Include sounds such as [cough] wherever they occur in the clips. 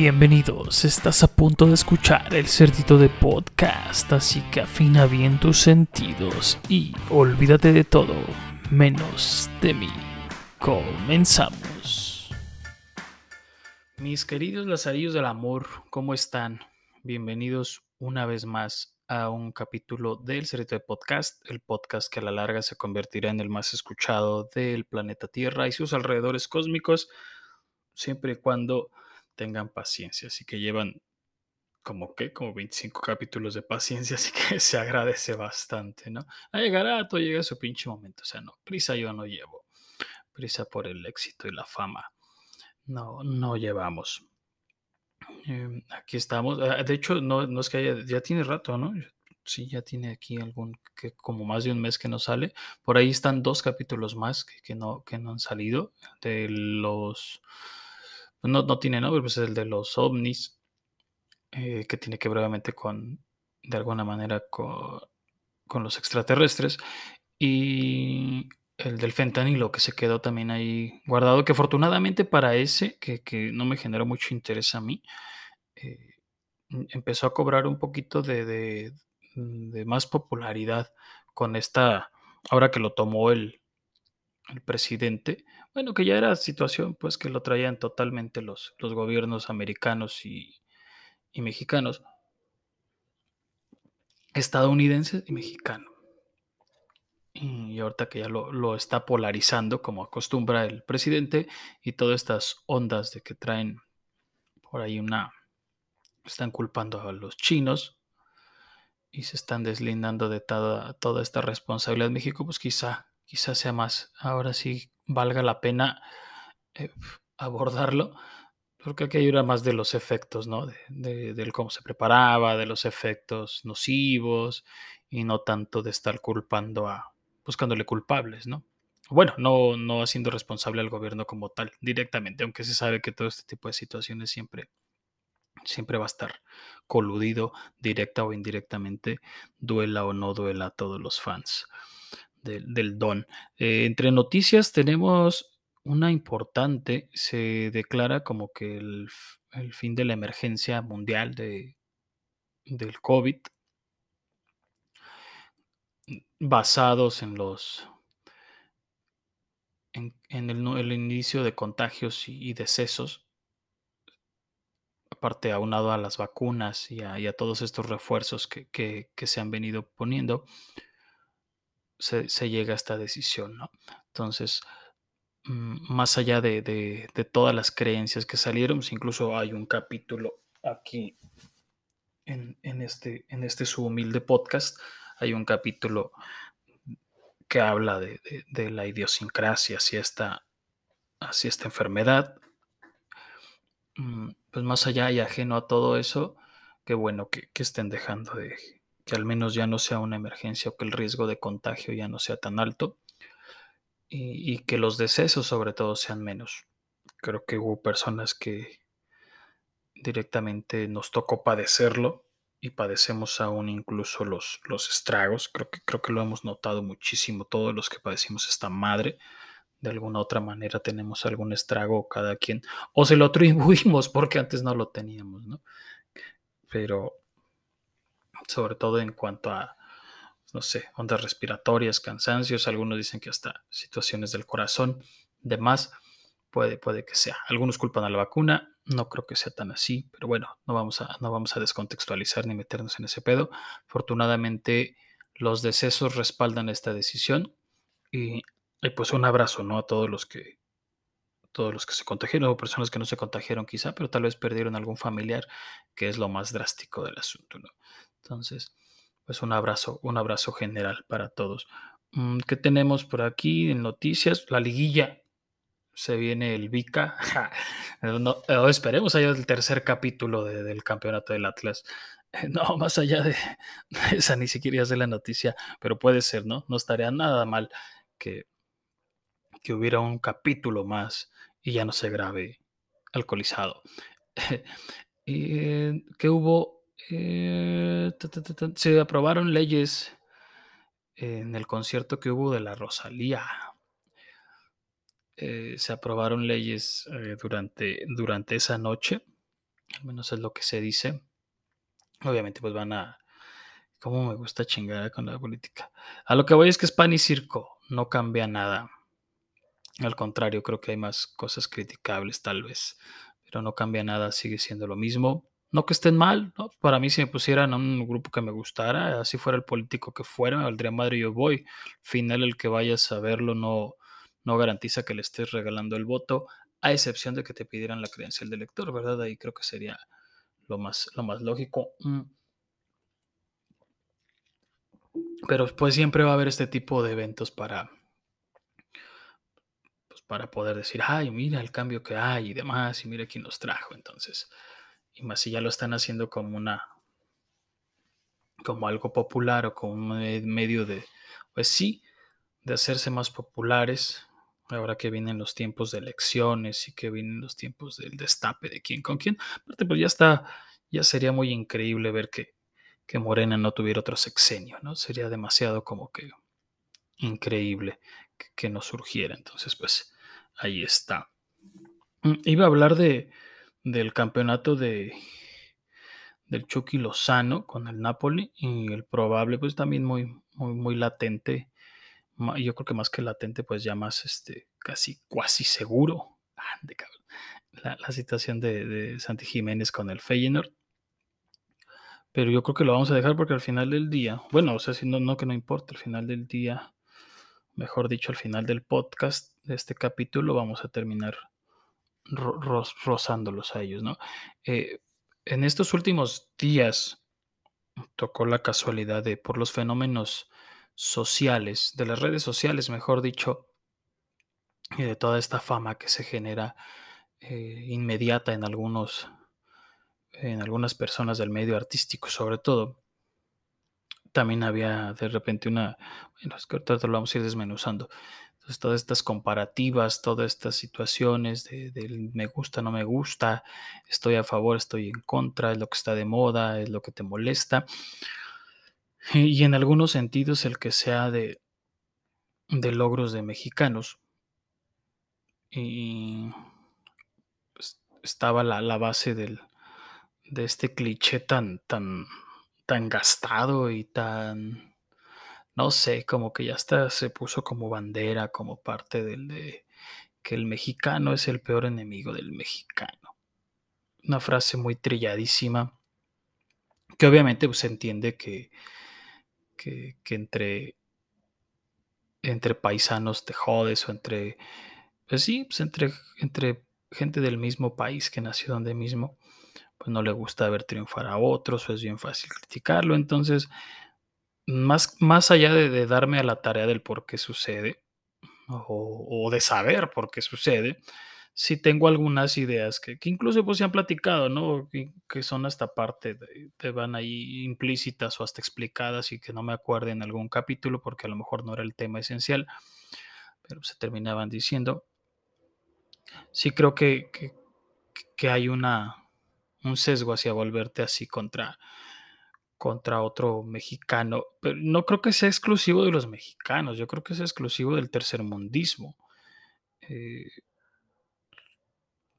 Bienvenidos, estás a punto de escuchar el cerdito de podcast, así que afina bien tus sentidos y olvídate de todo, menos de mí. Comenzamos. Mis queridos lazarillos del amor, ¿cómo están? Bienvenidos una vez más a un capítulo del Cerdito de Podcast, el podcast que a la larga se convertirá en el más escuchado del planeta Tierra y sus alrededores cósmicos, siempre y cuando tengan paciencia. Así que llevan como que, como 25 capítulos de paciencia, [laughs] así que se agradece bastante, ¿no? A llegar todo llega su pinche momento, o sea, no, prisa yo no llevo, prisa por el éxito y la fama, no, no llevamos. Em, aquí estamos, ah, de hecho, no, no es que haya, ya tiene rato, ¿no? Sí, ya tiene aquí algún, que como más de un mes que no sale. Por ahí están dos capítulos más que, que no, que no han salido de los no, no tiene nombre, pues es el de los ovnis, eh, que tiene que ver obviamente con, de alguna manera, con, los extraterrestres. Y el del fentanilo que se quedó también ahí guardado, que afortunadamente para ese, que, no me generó mucho interés a mí, eh, empezó a cobrar un poquito de, de, de, más popularidad con esta, ahora que lo tomó el, el presidente, bueno, que ya era situación pues que lo traían totalmente los, los gobiernos americanos y, mexicanos, estadounidenses y mexicanos. Y ahorita que ya lo, lo, está polarizando como acostumbra el presidente y todas estas ondas de que traen por ahí una, están culpando a los chinos y se están deslindando de toda, toda esta responsabilidad México, pues quizá quizás sea más, ahora sí valga la pena eh, abordarlo, porque aquí era más de los efectos, ¿no? De, del cómo se preparaba, de los efectos nocivos, y no tanto de estar culpando a, buscándole culpables, ¿no? Bueno, no, no haciendo responsable al gobierno como tal, directamente, aunque se sabe que todo este tipo de situaciones siempre, siempre va a estar coludido, directa o indirectamente, duela o no duela a todos los fans del, don. Eh, entre noticias tenemos una importante, se declara como que el, fin de la emergencia mundial de, del COVID, basados en los en, el, inicio de contagios y, decesos, aparte aunado a las vacunas y a, todos estos refuerzos que, que, se han venido poniendo, se, llega a esta decisión, ¿no? Entonces, mm, más allá de, todas las creencias que salieron, pues, incluso hay un capítulo aquí en, este, en este su humilde podcast, hay un capítulo que habla de, la idiosincrasia hacia esta, esta enfermedad. Mm, pues más allá y ajeno a todo eso, qué bueno que estén dejando de, que al menos ya no sea una emergencia o que el riesgo de contagio ya no sea tan alto y, que los decesos sobre todo sean menos. Creo que hubo personas que directamente nos tocó padecerlo y padecemos aún incluso los, los estragos. Creo que, creo que lo hemos notado muchísimo todos los que padecimos esta madre. De alguna otra manera tenemos algún estrago cada quien o se lo atribuimos porque antes no lo teníamos, ¿no? Pero sobre todo en cuanto a, no sé, ondas respiratorias, cansancios, algunos dicen que hasta situaciones del corazón, demás, puede, puede que sea. Algunos culpan a la vacuna, no creo que sea tan así, pero bueno, no vamos a, no vamos a descontextualizar ni meternos en ese pedo. Afortunadamente, los decesos respaldan esta decisión y, pues un abrazo, ¿no? A todos los que todos los que se contagiaron o personas que no se contagiaron quizá, pero tal vez perdieron algún familiar, que es lo más drástico del asunto, ¿no? Entonces, pues un abrazo, un abrazo general para todos. Mm, ¿Qué tenemos por aquí en noticias? La liguilla. Se viene el Vica. [laughs] no, esperemos allá el tercer capítulo del campeonato del Atlas. No, más allá de [laughs] esa ni siquiera es de la noticia, pero puede ser, ¿no? No estaría nada mal que, que hubiera un capítulo más y ya no se grabe alcoholizado. [laughs] y que hubo eh, se aprobaron leyes en el concierto que hubo de la Rosalía. Eh, se aprobaron leyes eh, durante, durante esa noche al menos es lo que se dice. Obviamente, pues van a. ¿Cómo me gusta chingar con la política? A lo que voy es que es pan y circo, no cambia nada. Al contrario, creo que hay más cosas criticables, tal vez, pero no cambia nada, sigue siendo lo mismo. No que estén mal, ¿no? Para mí, si me pusieran a un grupo que me gustara, así fuera el político que fuera, me valdría madre yo voy. Al final, el que vayas a verlo no, no garantiza que le estés regalando el voto, a excepción de que te pidieran la credencial de elector, ¿verdad? Ahí creo que sería lo más, lo más lógico. Mm. Pero pues siempre va a haber este tipo de eventos para, pues, para poder decir, ay, mira el cambio que hay y demás, y mira quién nos trajo. Entonces, y más si ya lo están haciendo como una, como algo popular o como un medio de, pues sí, de hacerse más populares, ahora que vienen los tiempos de elecciones y que vienen los tiempos del destape de quién con quién. Aparte, pues ya está, ya sería muy increíble ver que, que Morena no tuviera otro sexenio, ¿no? Sería demasiado como que increíble que, que no surgiera. Entonces, pues ahí está. Mm, iba a hablar de, del campeonato de del Chucky Lozano con el Napoli y el probable, pues también muy, muy, muy latente. Yo creo que más que latente, pues ya más este, casi, cuasi seguro. La, la situación de, de, Santi Jiménez con el Feyenoord. Pero yo creo que lo vamos a dejar porque al final del día, bueno, o sea, si no, no que no importa, al final del día, mejor dicho, al final del podcast de este capítulo, vamos a terminar ro rozándolos a ellos, ¿no? Eh, en estos últimos días tocó la casualidad de, por los fenómenos sociales, de las redes sociales, mejor dicho, y de toda esta fama que se genera eh, inmediata en algunos, en algunas personas del medio artístico, sobre todo. También había de repente una, bueno, es que ahorita lo vamos a ir desmenuzando, entonces, todas estas comparativas, todas estas situaciones de, de, me gusta, no me gusta, estoy a favor, estoy en contra, es lo que está de moda, es lo que te molesta. Y en algunos sentidos el que sea de, de logros de mexicanos. Y pues, estaba la, la base del, de este cliché tan, tan, tan gastado y tan no sé, como que ya hasta se puso como bandera, como parte del de que el mexicano es el peor enemigo del mexicano. Una frase muy trilladísima, que obviamente pues, se entiende que, que, entre, entre paisanos te jodes o entre, pues sí, pues entre, entre gente del mismo país que nació donde mismo, pues no le gusta ver triunfar a otros o es bien fácil criticarlo. Entonces, más, más allá de, de, darme a la tarea del por qué sucede, o, o, de saber por qué sucede, sí tengo algunas ideas que, que incluso pues se han platicado, ¿no? Que, que son hasta parte, te van ahí implícitas o hasta explicadas y que no me acuerdo en algún capítulo porque a lo mejor no era el tema esencial, pero se terminaban diciendo. Sí creo que, que hay una, un sesgo hacia volverte así contra contra otro mexicano, pero no creo que sea exclusivo de los mexicanos, yo creo que es exclusivo del tercermundismo. Eh,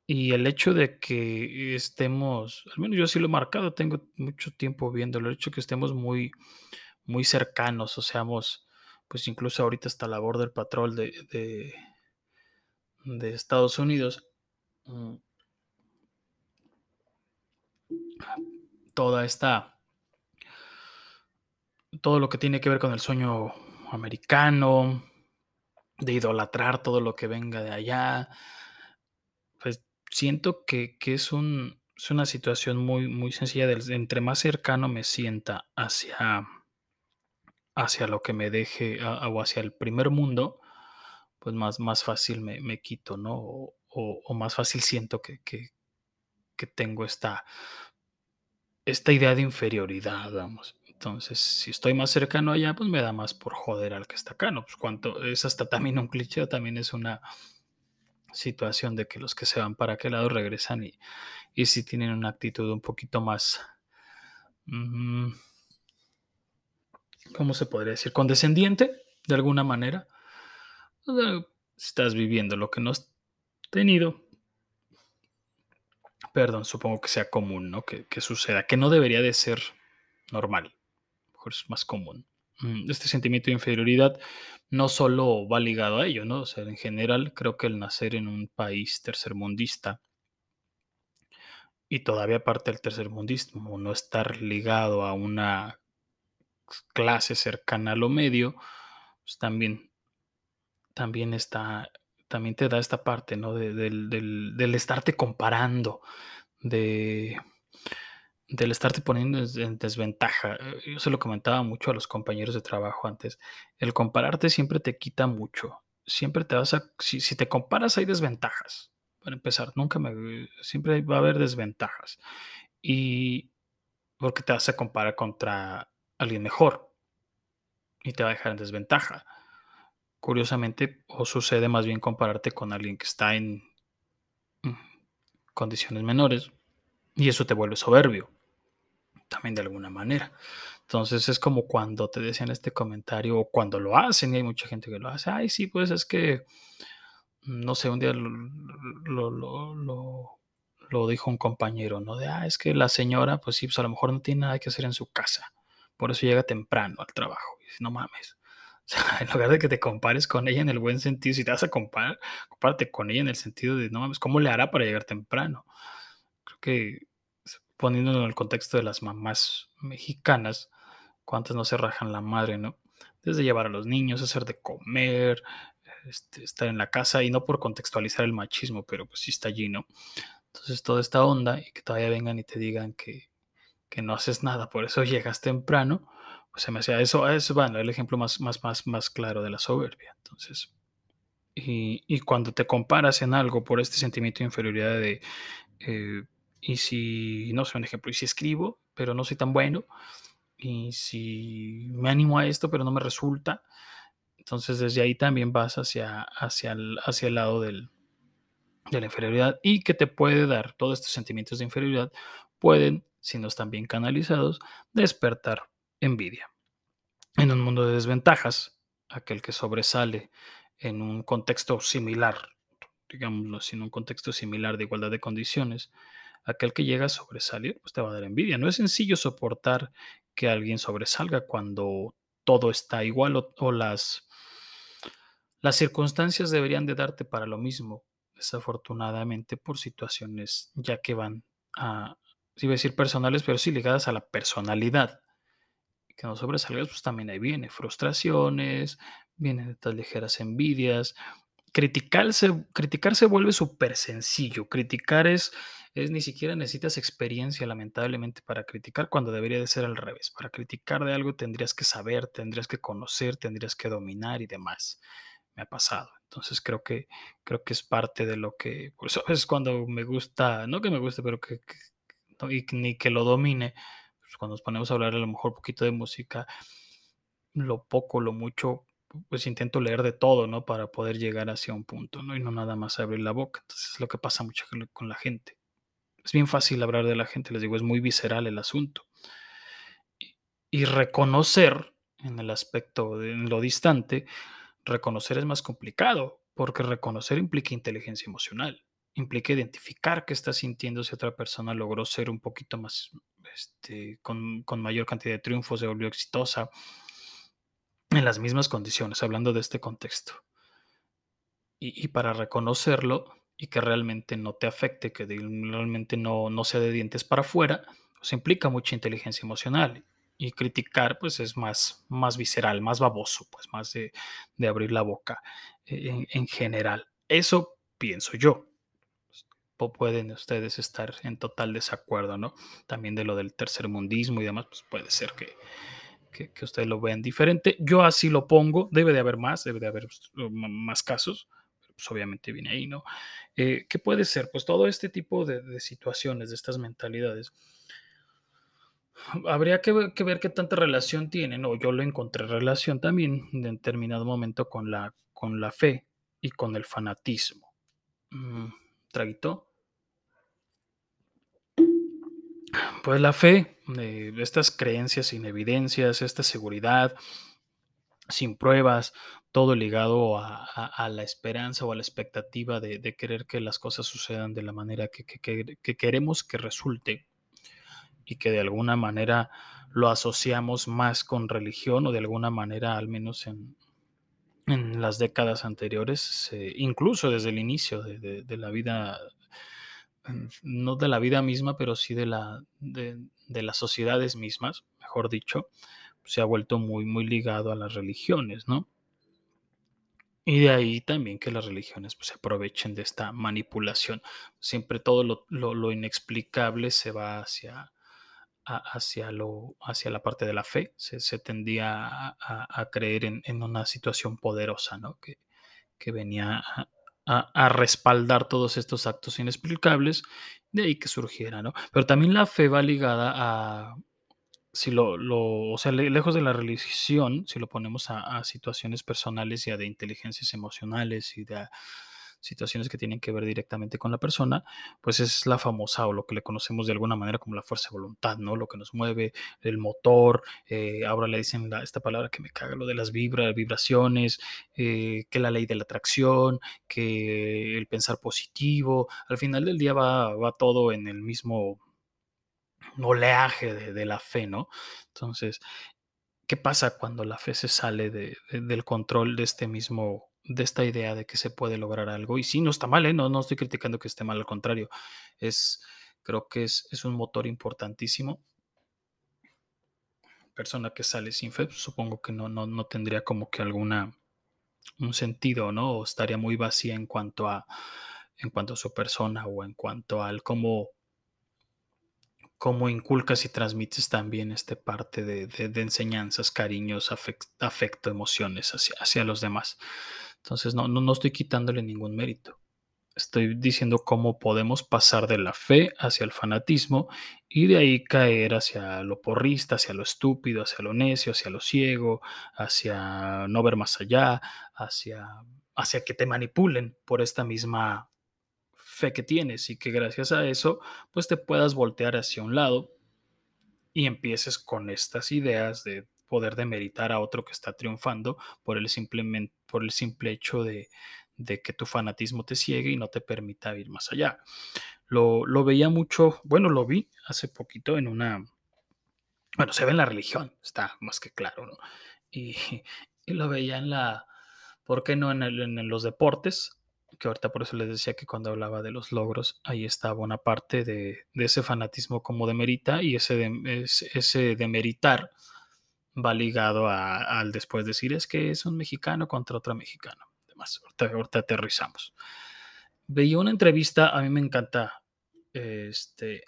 y el hecho de que estemos, al menos yo sí lo he marcado, tengo mucho tiempo viéndolo, el hecho de que estemos muy, muy cercanos, o seamos, pues incluso ahorita está la Border Patrol de, de, de Estados Unidos, mm. toda esta todo lo que tiene que ver con el sueño americano, de idolatrar todo lo que venga de allá, pues siento que, que es, un, es, una situación muy, muy sencilla. Entre más cercano me sienta hacia, hacia lo que me deje a, o hacia el primer mundo, pues más, más fácil me, me quito, ¿no? O, más fácil siento que, que, que tengo esta, esta idea de inferioridad, vamos. Entonces, si estoy más cercano allá, pues me da más por joder al que está acá, ¿no? Pues cuanto es hasta también un cliché, también es una situación de que los que se van para aquel lado regresan y, y si tienen una actitud un poquito más, mmm, ¿cómo se podría decir? Condescendiente, de alguna manera. Estás viviendo lo que no has tenido, Perdón, supongo que sea común, ¿no? Que, que suceda, que no debería de ser normal, es más común. Mm, Este sentimiento de inferioridad no solo va ligado a ello, ¿no? O sea, en general creo que el nacer en un país tercermundista y todavía aparte del tercermundismo, no estar ligado a una clase cercana a lo medio, pues también, también está, también te da esta parte, ¿no? De- del, del- del estarte comparando, de, del estarte poniendo en en desventaja. Eh, Yo se lo comentaba mucho a los compañeros de trabajo antes. El compararte siempre te quita mucho. Siempre te vas a, si, te comparas hay desventajas. Para empezar, nunca me, siempre va a haber desventajas. Y porque te vas a comparar contra alguien mejor y te va a dejar en desventaja. Curiosamente, o sucede más bien compararte con alguien que está en mm, condiciones menores y eso te vuelve soberbio, también de alguna manera. Entonces es como cuando te decían este comentario o cuando lo hacen y hay mucha gente que lo hace, ay, sí, pues es que, no sé, un día lo, lo, lo dijo un compañero, ¿no? De, ah, es que la señora, pues sí, pues a lo mejor no tiene nada que hacer en su casa, por eso llega temprano al trabajo. Y dice, no mames. [laughs] O sea, en lugar de que te compares con ella en el buen sentido, si te vas a comparar, compárate con ella en el sentido de, no mames, ¿cómo le hará para llegar temprano? Creo que poniéndolo en el contexto de las mamás mexicanas, cuántas no se rajan la madre, ¿no? Desde llevar a los niños, hacer de comer, este, estar en la casa, y no por contextualizar el machismo, pero pues sí está allí, ¿no? Entonces toda esta onda y que todavía vengan y te digan que, que no haces nada, por eso llegas temprano, pues se me hacía eso, es bueno, el ejemplo más, más, más, más claro de la soberbia. Entonces, y, y cuando te comparas en algo por este sentimiento de inferioridad de, eh, y si, no sé, un ejemplo, y si escribo, pero no soy tan bueno, y si me animo a esto, pero no me resulta, entonces desde ahí también vas hacia, hacia, el, hacia el lado del, de la inferioridad y que te puede dar todos estos sentimientos de inferioridad, pueden, si no están bien canalizados, despertar envidia. En un mundo de desventajas, aquel que sobresale en un contexto similar, digámoslo así, en un contexto similar de igualdad de condiciones, aquel que llega a sobresalir, pues te va a dar envidia. No es sencillo soportar que alguien sobresalga cuando todo está igual o, las, las circunstancias deberían de darte para lo mismo, desafortunadamente por situaciones ya que van a, iba a decir personales, pero sí ligadas a la personalidad que no sobresalgas, pues también ahí viene frustraciones, vienen estas ligeras envidias. Criticarse, criticar se vuelve súper sencillo. Criticar es, es ni siquiera necesitas experiencia, lamentablemente, para criticar, cuando debería de ser al revés. Para criticar de algo tendrías que saber, tendrías que conocer, tendrías que dominar y demás. Me ha pasado. Entonces creo que, creo que es parte de lo que, es cuando me gusta, no que me guste, pero que, ni que lo domine, pues cuando nos ponemos a hablar a lo mejor un poquito de música, lo poco, lo mucho, pues intento leer de todo, ¿no? Para poder llegar hacia un punto, ¿no? Y no nada más abrir la boca. Entonces es lo que pasa mucho con la gente. Es bien fácil hablar de la gente, les digo, es muy visceral el asunto. Y, reconocer en el aspecto, en lo distante, reconocer es más complicado, porque reconocer implica inteligencia emocional implica identificar qué está sintiendo si otra persona logró ser un poquito más, este, con, con, mayor cantidad de triunfos, se volvió exitosa en las mismas condiciones, hablando de este contexto. Y, y para reconocerlo y que realmente no te afecte, que realmente no, no sea de dientes para afuera, pues implica mucha inteligencia emocional. Y criticar, pues es más, más visceral, más baboso, pues más de, de abrir la boca en, en general. Eso pienso yo pueden ustedes estar en total desacuerdo, ¿no? También de lo del tercermundismo y demás, pues puede ser que, que, que, ustedes lo vean diferente. Yo así lo pongo, debe de haber más, debe de haber más casos, pues obviamente viene ahí, ¿no? Eh, ¿Qué puede ser? Pues todo este tipo de, situaciones, de estas mentalidades. Habría que ver, que ver, qué tanta relación tienen, o yo lo encontré relación también en determinado momento con la, con la fe y con el fanatismo. Mm, ¿Traguito? Pues la fe, eh, estas creencias sin evidencias, esta seguridad, sin pruebas, todo ligado a, a- la esperanza o a la expectativa de, querer que las cosas sucedan de la manera que, que- que- que queremos que resulte y que de alguna manera lo asociamos más con religión o de alguna manera, al menos en, las décadas anteriores, incluso desde el inicio de, la vida, mm, no de la vida misma, pero sí de, la, de las sociedades mismas, mejor dicho, se ha vuelto muy, muy ligado a las religiones, ¿no? Y de ahí también que las religiones pues, se aprovechen de esta manipulación. Siempre todo lo, inexplicable se va hacia, hacia, lo, hacia la parte de la fe. Se, se tendía a, creer en, en una situación poderosa, ¿no? Que, que venía a respaldar todos estos actos inexplicables, de ahí que surgiera, ¿no? Pero también la fe va ligada a, si lo, lo- o sea, le- lejos de la religión, si lo ponemos a, situaciones personales y a de inteligencias emocionales y de situaciones que tienen que ver directamente con la persona, pues es la famosa o lo que le conocemos de alguna manera como la fuerza de voluntad, ¿no? Lo que nos mueve, el motor, eh, ahora le dicen esta palabra que me caga, lo de las vibraciones, eh, que la ley de la atracción, que el pensar positivo, al final del día va, va todo en el mismo oleaje de, de la fe, ¿no? Entonces, ¿qué pasa cuando la fe se sale de, de- del control de este mismo, de esta idea de que se puede lograr algo? Y sí, no está mal, ¿eh? No, no estoy criticando que esté mal, al contrario, es, creo que es, es un motor importantísimo. Persona que sale sin fe, supongo que no, no, no tendría como que alguna, un sentido, ¿no? O estaría muy vacía en cuanto a, en cuanto a su persona o en cuanto al cómo cómo inculcas y transmites también esta parte de, de- enseñanzas, cariños, afec- afecto, emociones hacia, hacia los demás. Entonces, no, no, no estoy quitándole ningún mérito. Estoy diciendo cómo podemos pasar de la fe hacia el fanatismo y de ahí caer hacia lo porrista, hacia lo estúpido, hacia lo necio, hacia lo ciego, hacia no ver más allá, hacia, hacia que te manipulen por esta misma fe que tienes y que gracias a eso pues te puedas voltear hacia un lado y empieces con estas ideas de poder demeritar a otro que está triunfando por el, simplemente, por el simple hecho de, que tu fanatismo te ciegue y no te permita ir más allá. Lo, lo veía mucho, bueno, lo vi hace poquito en una, bueno, se ve en la religión, está más que claro, ¿no? Y, [laughs] y lo veía en la, ¿por qué no en los deportes? Que ahorita por eso les decía que cuando hablaba de los logros, ahí estaba una parte de, ese fanatismo como demerita y ese, de, demeritar va ligado a- al después decir es que es un mexicano contra otro mexicano. Además, ahorita, ahorita aterrizamos. Veía una entrevista, a mí me encanta este,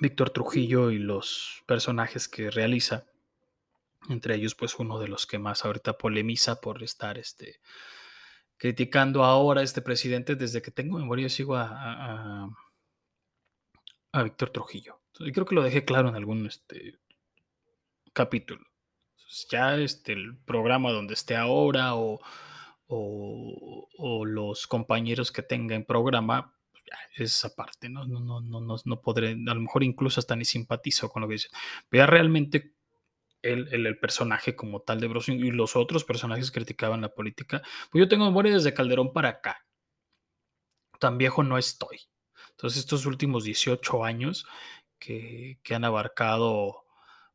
Víctor Trujillo y los personajes que realiza entre ellos pues uno de los que más ahorita polemiza por estar este, criticando ahora a este presidente desde que tengo memoria sigo a, a, Víctor Trujillo. Y creo que lo dejé claro en algún este, capítulo. Ya este, el programa donde esté ahora o, o, los compañeros que tenga en programa, pues, ya, es aparte, ¿no? No, no, no, no, no podré, a lo mejor incluso hasta ni simpatizo con lo que dice. Pero realmente el, el- personaje como tal de Bros y los otros personajes criticaban la política. Pues yo tengo memoria desde Calderón para acá. Tan viejo no estoy. Entonces estos últimos 18 años que, que han abarcado,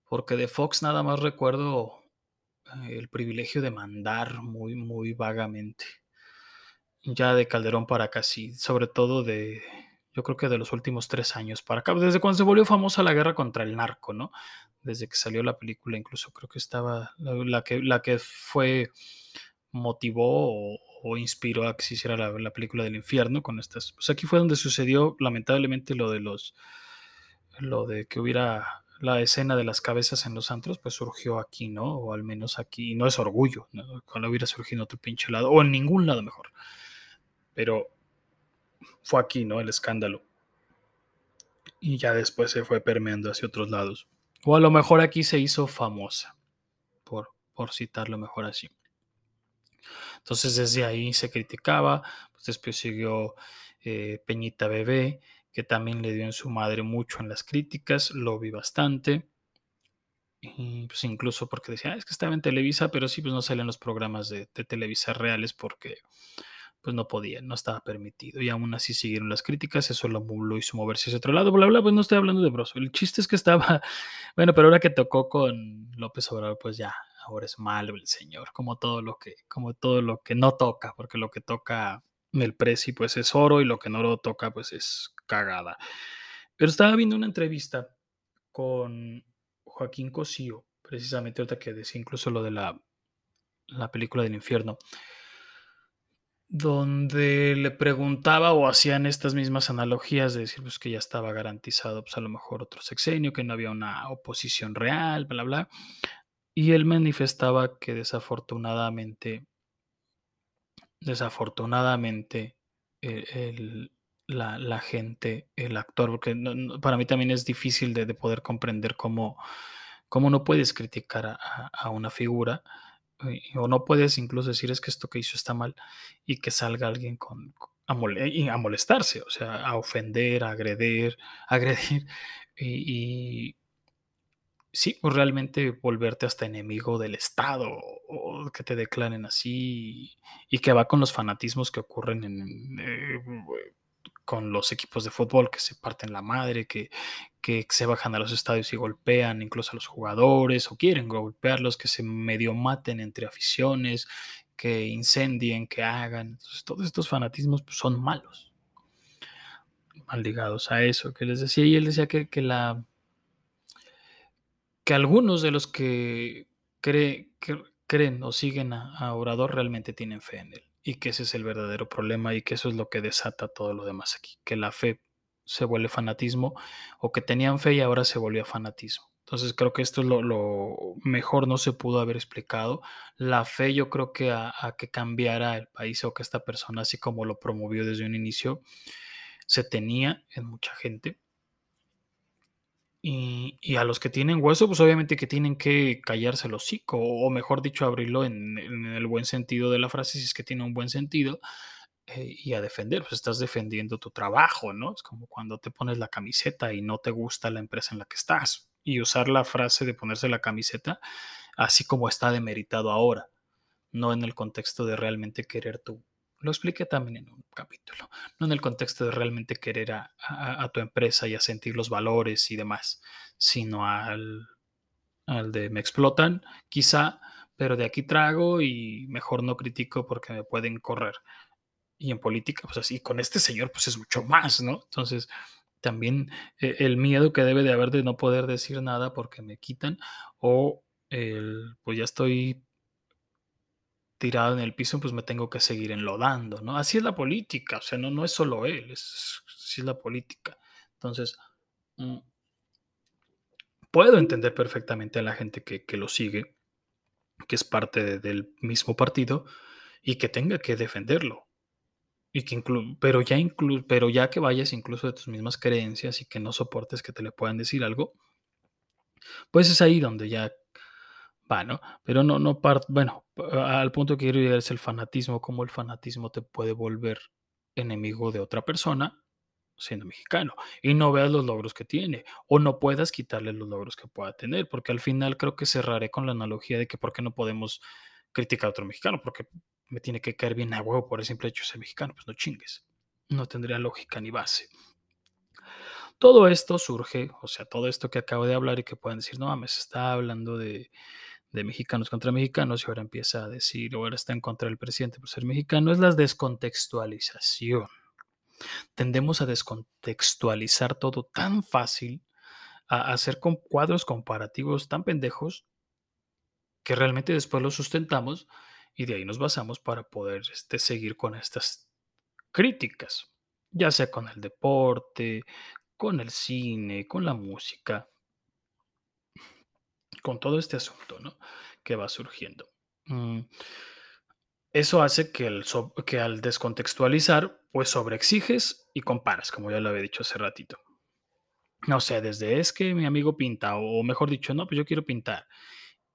porque de Fox nada más recuerdo eh, el privilegio de mandar muy, muy vagamente. Ya de Calderón para acá, sí, sobre todo de, yo creo que de los últimos tres años para acá, desde cuando se volvió famosa la guerra contra el narco, ¿no? Desde que salió la película, incluso creo que estaba la, la que, la que fue, motivó o, inspiró a que se hiciera la, la película del infierno con estas. Pues aquí fue donde sucedió, lamentablemente, lo de los, lo de que hubiera la escena de las cabezas en los antros, pues surgió aquí, ¿no? O al menos aquí, y no es orgullo, ¿no? Cuando hubiera surgido otro pinche lado, o en ningún lado mejor pero fue aquí, ¿no? El escándalo. Y ya después se fue permeando hacia otros lados. O a lo mejor aquí se hizo famosa, por, por citarlo mejor así. Entonces desde ahí se criticaba, pues después siguió eh, Peñita Bebé, que también le dio en su madre mucho en las críticas, lo vi bastante. Y pues incluso porque decía, "Ah, es que estaba en Televisa, pero sí, pues no salen los programas de, de Televisa reales porque pues no podía, no estaba permitido. Y aún así siguieron las críticas, eso lo, lo hizo moverse hacia otro lado, bla, bla, pues no estoy hablando de Broso. El chiste es que estaba, [laughs] bueno, pero ahora que tocó con López Obrador, pues ya, ahora es malo el señor, como todo lo que, como todo lo que no toca, porque lo que toca el presi pues es oro y lo que no lo toca pues es cagada. Pero estaba viendo una entrevista con Joaquín Cosío, precisamente ahorita que decía incluso lo de la, la película del infierno, donde le preguntaba o hacían estas mismas analogías de decir pues, que ya estaba garantizado pues, a lo mejor otro sexenio, que no había una oposición real, bla, bla. Y él manifestaba que desafortunadamente, desafortunadamente, eh, el- la, la gente, el actor, porque no- para mí también es difícil de, de poder comprender cómo, cómo no puedes criticar a, a- una figura, o no puedes incluso decir es que esto que hizo está mal, y que salga alguien con, a, a molestarse, o sea, a ofender, a agredir, [laughs] agredir, y, Sí, o realmente volverte hasta enemigo del Estado, o que te declaren así, y que va con los fanatismos que ocurren en, eh, con los equipos de fútbol, que se parten la madre, que, que se bajan a los estadios y golpean incluso a los jugadores, o quieren golpearlos, que se medio maten entre aficiones, que incendien, que hagan. Entonces, todos estos fanatismos pues, son malos, mal ligados a eso que les decía. Y él decía que, que la que algunos de los que que creen o siguen a, a Obrador realmente tienen fe en él y que ese es el verdadero problema y que eso es lo que desata todo lo demás aquí, que la fe se vuelve fanatismo o que tenían fe y ahora se volvió fanatismo. Entonces creo que esto es lo, mejor no se pudo haber explicado. La fe yo creo que a, a que cambiara el país o que esta persona, así como lo promovió desde un inicio, se tenía en mucha gente y, a los que tienen hueso, pues obviamente que tienen que callarse el hocico, o mejor dicho, abrirlo en, el buen sentido de la frase, si es que tiene un buen sentido, eh, y a defender, pues estás defendiendo tu trabajo, ¿no? Es como cuando te pones la camiseta y no te gusta la empresa en la que estás, y usar la frase de ponerse la camiseta así como está demeritado ahora no en el contexto de realmente querer tú. Lo expliqué también en un capítulo, no en el contexto de realmente querer a, a- tu empresa y a sentir los valores y demás, sino al, al de me explotan, quizá, pero de aquí trago y mejor no critico porque me pueden correr. Y en política, pues así, con este señor, pues es mucho más, ¿no? Entonces, también eh, el miedo que debe de haber de no poder decir nada porque me quitan o el, pues ya estoy tirado en el piso, pues me tengo que seguir enlodando, ¿no? Así es la política, o sea, no, no es solo él, es, así es la política. Entonces, mm, puedo entender perfectamente a la gente que, que lo sigue, que es parte de- del mismo partido y que tenga que defenderlo. Y que inclu- pero ya pero ya que vayas incluso de tus mismas creencias y que no soportes que te le puedan decir algo, pues es ahí donde ya Va, ¿no? Pero no, no par bueno, al punto que quiero llegar es el fanatismo, cómo el fanatismo te puede volver enemigo de otra persona siendo mexicano y no veas los logros que tiene o no puedas quitarle los logros que pueda tener, porque al final creo que cerraré con la analogía de que por qué no podemos criticar a otro mexicano, porque me tiene que caer bien a huevo por el simple hecho de ser mexicano, pues no chingues. No tendría lógica ni base. Todo esto surge, o sea, todo esto que acabo de hablar y que pueden decir, no mames, está hablando de, de mexicanos contra mexicanos y ahora empieza a decir, ahora está en contra del presidente por ser mexicano, es la descontextualización. Tendemos a descontextualizar todo tan fácil, a hacer con cuadros comparativos tan pendejos que realmente después los sustentamos y de ahí nos basamos para poder este, seguir con estas críticas, ya sea con el deporte, con el cine, con la música, con todo este asunto, ¿no? Que va surgiendo. Mm, Eso hace que, el que al descontextualizar, pues sobreexiges y comparas, como ya lo había dicho hace ratito. No sé, desde es que mi amigo pinta, o mejor dicho, no, pues yo quiero pintar.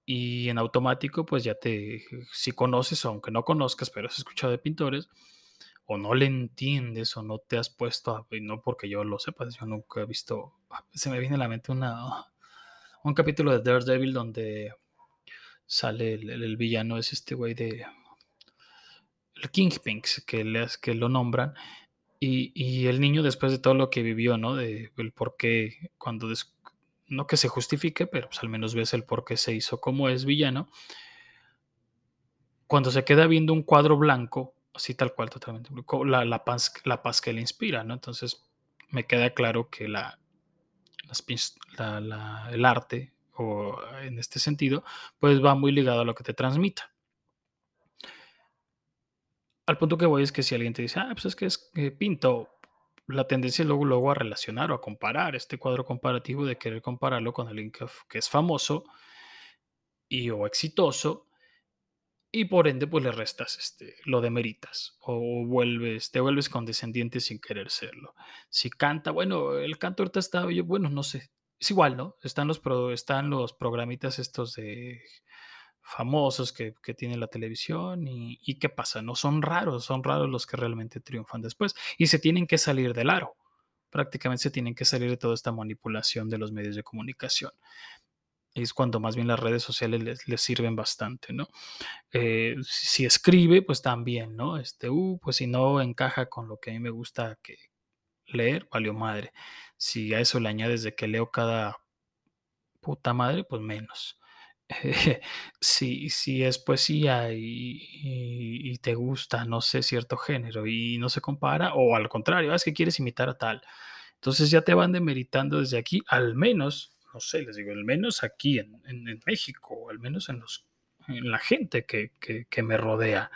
Y en automático, pues ya te, si conoces, aunque no conozcas, pero has escuchado de pintores, o no le entiendes, o no te has puesto a, no porque yo lo sepa, yo nunca he visto, se me viene a la mente una, un capítulo de Daredevil donde sale el, villano, es este güey de el Kingpin, que, que lo nombran, y, el niño después de todo lo que vivió, ¿no? De el por qué, cuando, no que se justifique, pero pues al menos ves el por qué se hizo como es villano, cuando se queda viendo un cuadro blanco, así tal cual totalmente, la, la, paz, la paz que le inspira, ¿no? Entonces me queda claro que la, el arte, o en este sentido, pues va muy ligado a lo que te transmita. Al punto que voy es que si alguien te dice, ah, pues es que es pinto, la tendencia luego, luego a relacionar o a comparar este cuadro comparativo de querer compararlo con alguien que, que es famoso y o exitoso y por ende pues le restas, este, lo demeritas o vuelves, te vuelves condescendiente sin querer serlo. Si canta, bueno, el canto ahorita está, yo, bueno, no sé, es igual, ¿no? Están los, están los programitas estos de famosos que, que tiene la televisión y, y, ¿qué pasa? No son raros, son raros los que realmente triunfan después y se tienen que salir del aro. Prácticamente se tienen que salir de toda esta manipulación de los medios de comunicación. Es cuando más bien las redes sociales les, sirven bastante, ¿no? Eh, si, escribe, pues también, ¿no? Este, uh, pues si no encaja con lo que a mí me gusta que leer, valió madre. Si a eso le añades de que leo cada puta madre, pues menos. [laughs] si, si es poesía y, te gusta, no sé, cierto género y no se compara, o al contrario, ah, es que quieres imitar a tal. Entonces ya te van demeritando desde aquí, al menos, no sé, les digo, al menos aquí en, México, al menos en, los, en la gente que, me rodea.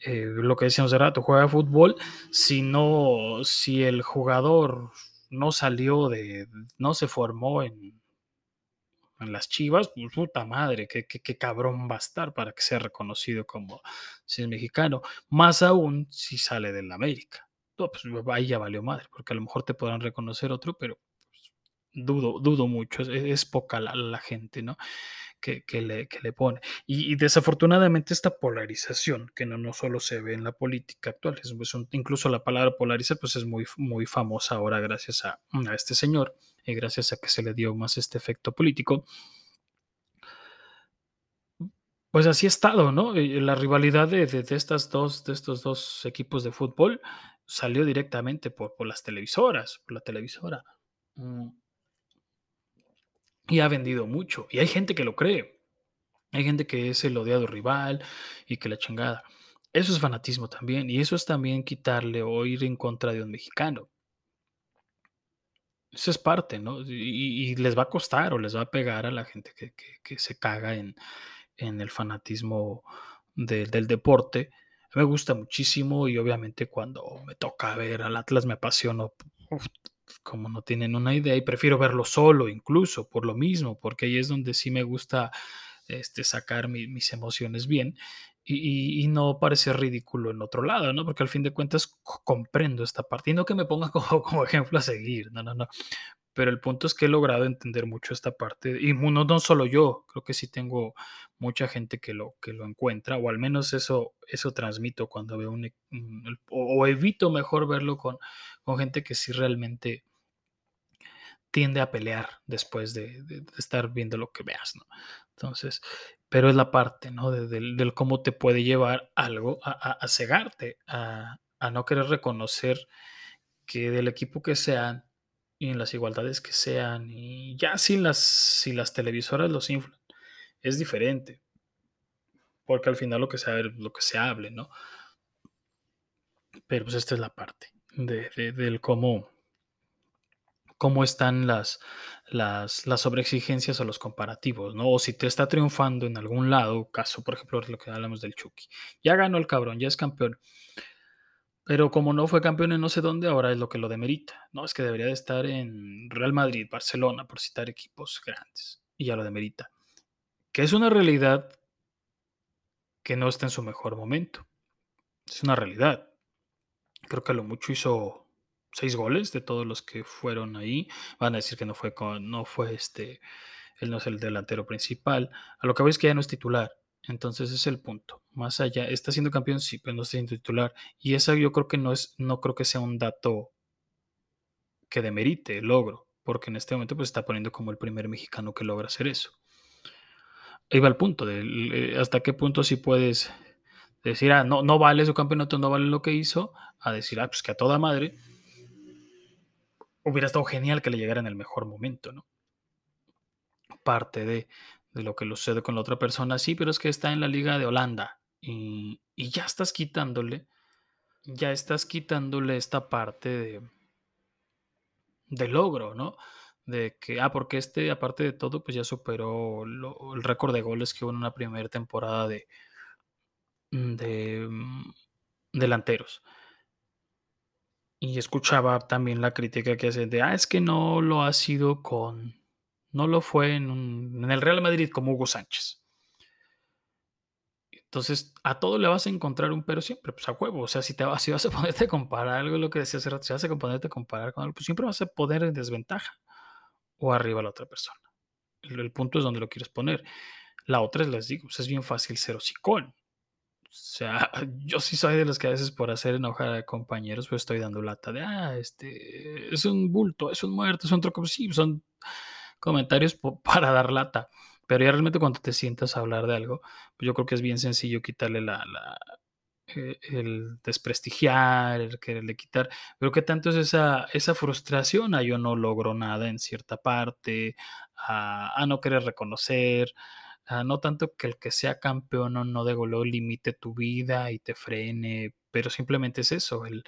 Eh, lo que decíamos de rato, juega fútbol, si no, si el jugador no salió de, no se formó en, en las Chivas, pues puta madre, qué, qué, cabrón va a estar para que sea reconocido como si es mexicano. Más aún si sale del América. pues ahí ya valió madre, porque a lo mejor te podrán reconocer otro, pero dudo, dudo mucho, es, poca la, gente, ¿no? Que, le, le, pone. Y, desafortunadamente esta polarización, que no, solo se ve en la política actual, es, pues, incluso la palabra polarizar pues es muy, muy famosa ahora gracias a, a este señor, y gracias a que se le dio más este efecto político, pues así ha estado, ¿no? La rivalidad de, estas dos, de estos dos equipos de fútbol salió directamente por, las televisoras, por la televisora. Y ha vendido mucho. Y hay gente que lo cree. Hay gente que es el odiado rival y que la chingada. Eso es fanatismo también. Y eso es también quitarle o ir en contra de un mexicano. Eso es parte, ¿no? Y, les va a costar o les va a pegar a la gente que, se caga en, el fanatismo del deporte. Me gusta muchísimo y obviamente cuando me toca ver al Atlas me apasiono como no tienen una idea y prefiero verlo solo incluso por lo mismo, porque ahí es donde sí me gusta este, sacar mis emociones bien y, no parece ridículo en otro lado, ¿no? Porque al fin de cuentas comprendo esta parte y no que me ponga [laughs] como, como ejemplo a seguir, no, no, no. Pero el punto es que he logrado entender mucho esta parte y no, no solo yo, creo que sí tengo mucha gente que lo, que lo encuentra o al menos eso, eso transmito cuando veo un, o, evito mejor verlo con, con gente que sí realmente tiende a pelear después de, de, estar viendo lo que veas, ¿no? Entonces, pero es la parte, ¿no? del, cómo te puede llevar algo a, cegarte, a, no querer reconocer que del equipo que sean y en las igualdades que sean, y ya si las, si las televisoras los inflan, es diferente. Porque al final lo que se, lo que se hable, ¿no? Pero pues esta es la parte de, del cómo cómo están las, las, las sobreexigencias o los comparativos, ¿no? O si te está triunfando en algún lado, caso, por ejemplo, lo que hablamos del Chucky. Ya ganó el cabrón, ya es campeón. Pero como no fue campeón en no sé dónde, ahora es lo que lo demerita. No, es que debería de estar en Real Madrid, Barcelona, por citar equipos grandes. Y ya lo demerita. Que es una realidad que no está en su mejor momento. Es una realidad. Creo que a lo mucho hizo seis goles de todos los que fueron ahí. Van a decir que no fue con, no fue este, él no es el delantero principal. A lo que voy es que ya no es titular. Entonces es el punto. Más allá, está siendo campeón, sí, pero no está siendo titular. Y eso yo creo que no es, no creo que sea un dato que demerite el logro. porque en este momento pues está poniendo como el primer mexicano que logra hacer eso. Ahí va el punto de eh, hasta qué punto si puedes decir, ah, no, no vale su campeonato, no vale lo que hizo, a decir, ah, pues que a toda madre hubiera estado genial que le llegara en el mejor momento, ¿no? Parte de, de lo que sucede con la otra persona, sí, pero es que está en la liga de Holanda y, y ya estás quitándole, ya estás quitándole esta parte de, de logro, ¿no? De que, ah, porque este, aparte de todo, pues ya superó el récord de goles que hubo en una primera temporada de, de mm, delanteros. Y escuchaba también la crítica que hace de, ah, es que no lo ha sido con, no lo fue en, en el Real Madrid como Hugo Sánchez. Entonces, a todo le vas a encontrar un pero siempre, pues a huevo. O sea, si, te [laughs] vas, a ponerte a comparar algo, lo que decía hace rato, si vas a ponerte a comparar con algo, pues siempre vas a poner en desventaja o arriba la otra persona. El, punto es donde lo quieres poner. La otra es, les digo, pues es bien fácil ser hocicón. O sea, [laughs] yo sí soy de los que a veces por hacer enojar a compañeros, pues estoy dando lata de, ah, este, es un bulto, es un muerto, es un troco. Sí, son comentarios [laughs] para dar lata. Pero ya realmente cuando te sientas a hablar de algo, pues yo creo que es bien sencillo quitarle la, eh, el desprestigiar, el quererle quitar. Pero que tanto es esa, esa frustración a yo no logro nada en cierta parte, a, no querer reconocer, no tanto que el que sea campeón o no de goleo limite tu vida y te frene, pero simplemente es eso, el,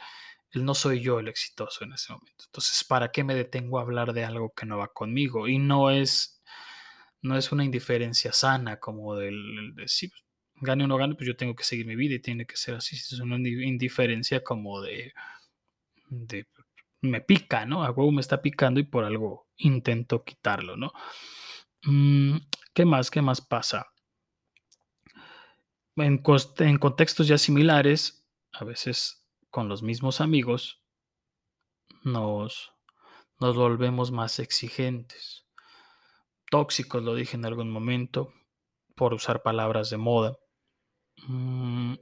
el no soy yo el exitoso en ese momento. Entonces, ¿para qué me detengo a hablar de algo que no va conmigo? Y no es no es una indiferencia sana como del, de sí, gane o no gane, pues yo tengo que seguir mi vida y tiene que ser así. Es una indiferencia como de, me pica, ¿no? A huevo me está picando y por algo intento quitarlo, ¿no? ¿Qué más? ¿Qué más pasa? En, en contextos ya similares, a veces con los mismos amigos, nos, nos volvemos más exigentes tóxicos, lo dije en algún momento, por usar palabras de moda. Mm,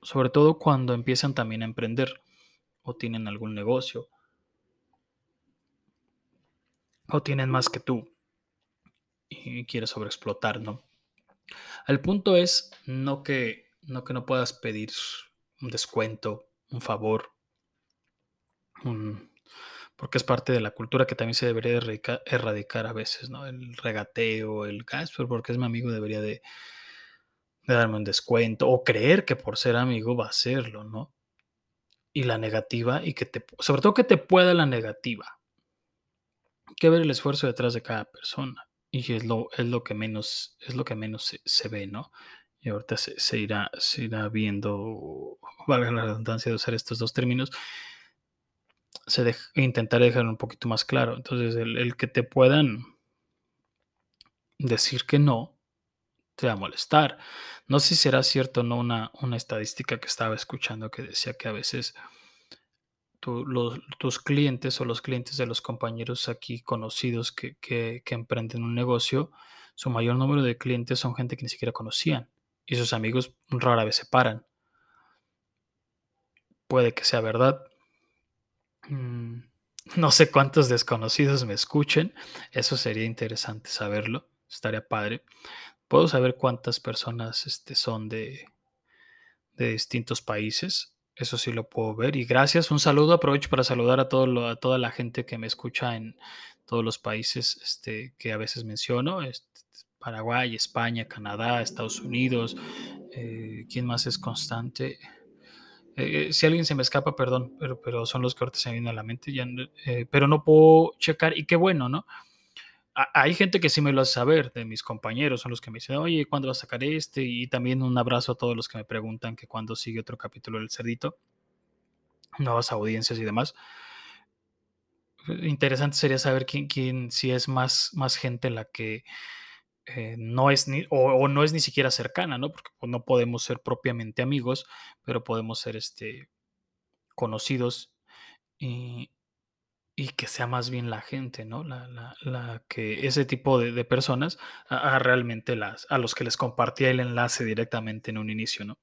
sobre todo cuando empiezan también a emprender o tienen algún negocio o tienen más que tú y quieres sobreexplotar, ¿no? El punto es no que no, que no puedas pedir un descuento, un favor, porque es parte de la cultura que también se debería erradicar, a veces, ¿no? El regateo, el gas, porque es mi amigo debería de, darme un descuento o creer que por ser amigo va a hacerlo, ¿no? Y la negativa y que te, sobre todo que te pueda la negativa. Hay que ver el esfuerzo detrás de cada persona y es lo, es lo que menos, es lo que menos se, ve, ¿no? Y ahorita se, irá, se irá viendo, valga la redundancia de usar estos dos términos, se intentaré dejar un poquito más claro. Entonces, el, que te puedan decir que no, te va a molestar. No sé si será cierto o no una, una estadística que estaba escuchando que decía que a veces tus clientes o los clientes de los compañeros aquí conocidos que, que, emprenden un negocio, su mayor número de clientes son gente que ni siquiera conocían y sus amigos rara vez se paran. Puede que sea verdad, Mm, [laughs] no sé cuántos desconocidos me escuchen. Eso sería interesante saberlo. Estaría padre. Puedo saber cuántas personas este, son de, de distintos países. Eso sí lo puedo ver. Y gracias. Un saludo. Aprovecho para saludar a, todo a toda la gente que me escucha en todos los países este, que a veces menciono. Este, Paraguay, España, Canadá, Estados Unidos. Eh, ¿Quién más es constante? Eh, si alguien se me escapa, perdón, pero, pero son los que ahorita se vienen a la mente, ya, eh, pero no puedo checar y qué bueno, ¿no? Hay gente que sí me lo hace saber, de mis compañeros, son los que me dicen, oye, ¿cuándo vas a sacar este? Y también un abrazo a todos los que me preguntan que cuándo sigue otro capítulo del Cerdito, nuevas audiencias y demás. Interesante sería saber quién, quién si es más, más gente la que eh, no es ni, o, no es ni siquiera cercana, ¿no? Porque pues, no podemos ser propiamente amigos, pero podemos ser este, conocidos y, que sea más bien la gente, ¿no? La, la, que ese tipo de, personas a, realmente las, a los que les compartía el enlace directamente en un inicio, ¿no?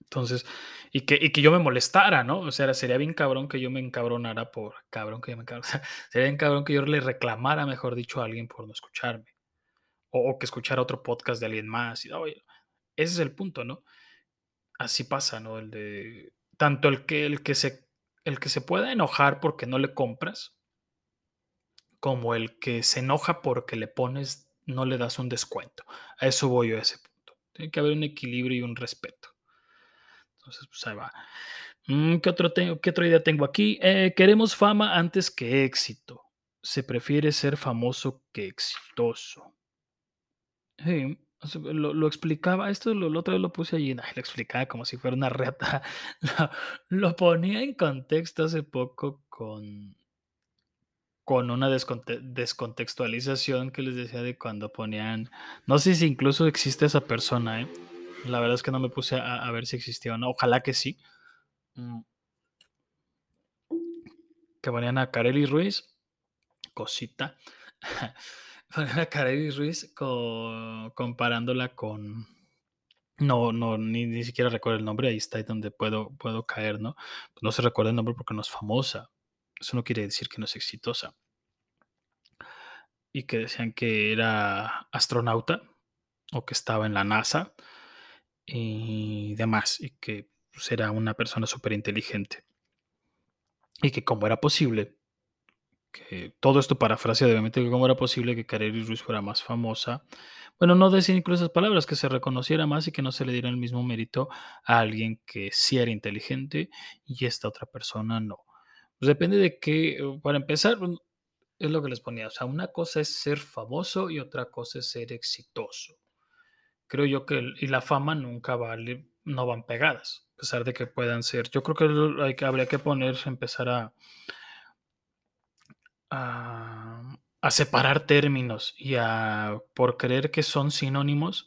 Entonces, y que, y que yo me molestara, ¿no? O sea, sería bien cabrón que yo me encabronara por, cabrón que yo me encabronara, [laughs] sería bien cabrón que yo le reclamara, mejor dicho, a alguien por no escucharme, o, que escuchara otro podcast de alguien más, y, ese es el punto, ¿no? Así pasa, ¿no? El de, tanto el que, el que se, el que se pueda enojar porque no le compras, como el que se enoja porque le pones, no le das un descuento. A eso voy yo a ese punto. Tiene que haber un equilibrio y un respeto. Entonces, pues ahí va. Mm, ¿Qué, otro qué otra idea tengo aquí? Eh, queremos fama antes que éxito. Se prefiere ser famoso que exitoso. Sí, lo, explicaba, esto lo, otra vez lo puse allí, lo explicaba como si fuera una reta. [laughs] lo ponía en contexto hace poco con, con una descontextualización que les decía de cuando ponían, no sé si incluso existe esa persona, ¿eh? la verdad es que no me puse a, ver si existía o no, ojalá que sí. Mm. Que ponían a Kareli Ruiz, cosita, [laughs] ponían a Ruiz comparándola con... No, no, ni, ni siquiera recuerdo el nombre, ahí está donde puedo, puedo caer, ¿no? No se recuerda el nombre porque no es famosa, eso no quiere decir que no es exitosa. Y que decían que era astronauta o que estaba en la NASA y demás, y que pues, era una persona súper inteligente. Y que cómo era posible, que todo esto parafrasea obviamente, que cómo era posible que Kareli Ruiz fuera más famosa. Bueno, no decir incluso esas palabras, que se reconociera más y que no se le diera el mismo mérito a alguien que sí era inteligente y esta otra persona no. Pues depende de qué, eh, para empezar, es lo que les ponía, o sea, una cosa es ser famoso y otra cosa es ser exitoso. Creo yo que y la fama nunca vale, no van pegadas, a pesar de que puedan ser. Yo creo que, hay que habría que poner, empezar a, a, separar términos y a, por creer que son sinónimos,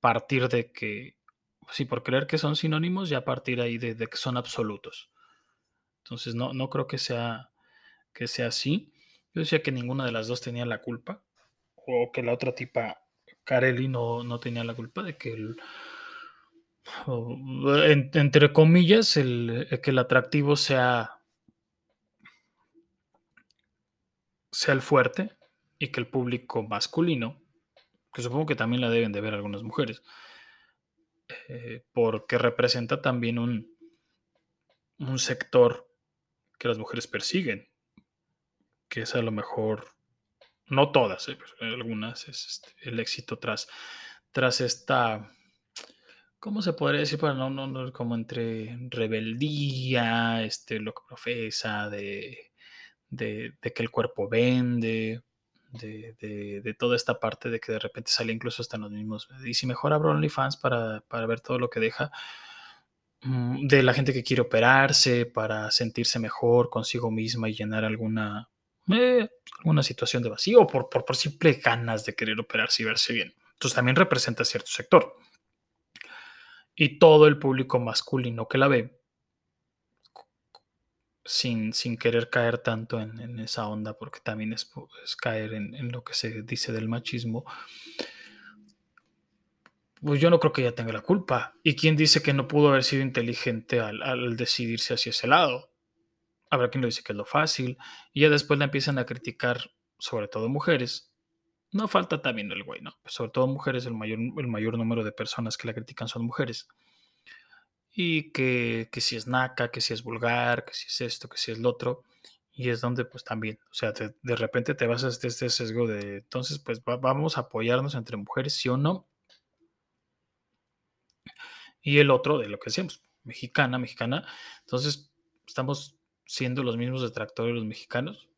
partir de que, sí, por creer que son sinónimos, ya partir ahí de, de que son absolutos. Entonces, no, no creo que sea, que sea así. Yo decía que ninguna de las dos tenía la culpa, o que la otra tipa, Carelli, no, no tenía la culpa de que el, entre comillas, el, que el atractivo sea, sea el fuerte y que el público masculino, que supongo que también la deben de ver algunas mujeres, eh, porque representa también un, un sector que las mujeres persiguen, que es a lo mejor, no todas, ¿eh? algunas, es este, el éxito tras, tras esta, ¿cómo se podría decir? Para no, no, como entre rebeldía, este, lo que profesa, de, de, que el cuerpo vende, de, de, toda esta parte de que de repente sale incluso hasta en los mismos. Y si mejor abro OnlyFans para, para ver todo lo que deja, Mm, de la gente que quiere operarse para sentirse mejor consigo misma y llenar alguna, eh, alguna situación de vacío por, por, por simple ganas de querer operarse y verse bien. Entonces también representa cierto sector. Y todo el público masculino que la ve, sin, sin querer caer tanto en, esa onda, porque también es, caer en, en, lo que se dice del machismo, pues yo no creo que ella tenga la culpa. ¿Y quién dice que no pudo haber sido inteligente al, decidirse hacia ese lado? Habrá quien lo dice que es lo fácil. Y ya después la empiezan a criticar, sobre todo mujeres. No falta también el güey, ¿no? Sobre todo mujeres, el mayor, el mayor número de personas que la critican son mujeres. Y que, que si es naca, que si es vulgar, que si es esto, que si es lo otro. Y es donde pues también, o sea, de repente te vas a este, este sesgo de, entonces pues vamos a apoyarnos entre mujeres, sí o no y el otro de lo que decíamos, mexicana, mexicana. Entonces, estamos siendo los mismos detractores los mexicanos.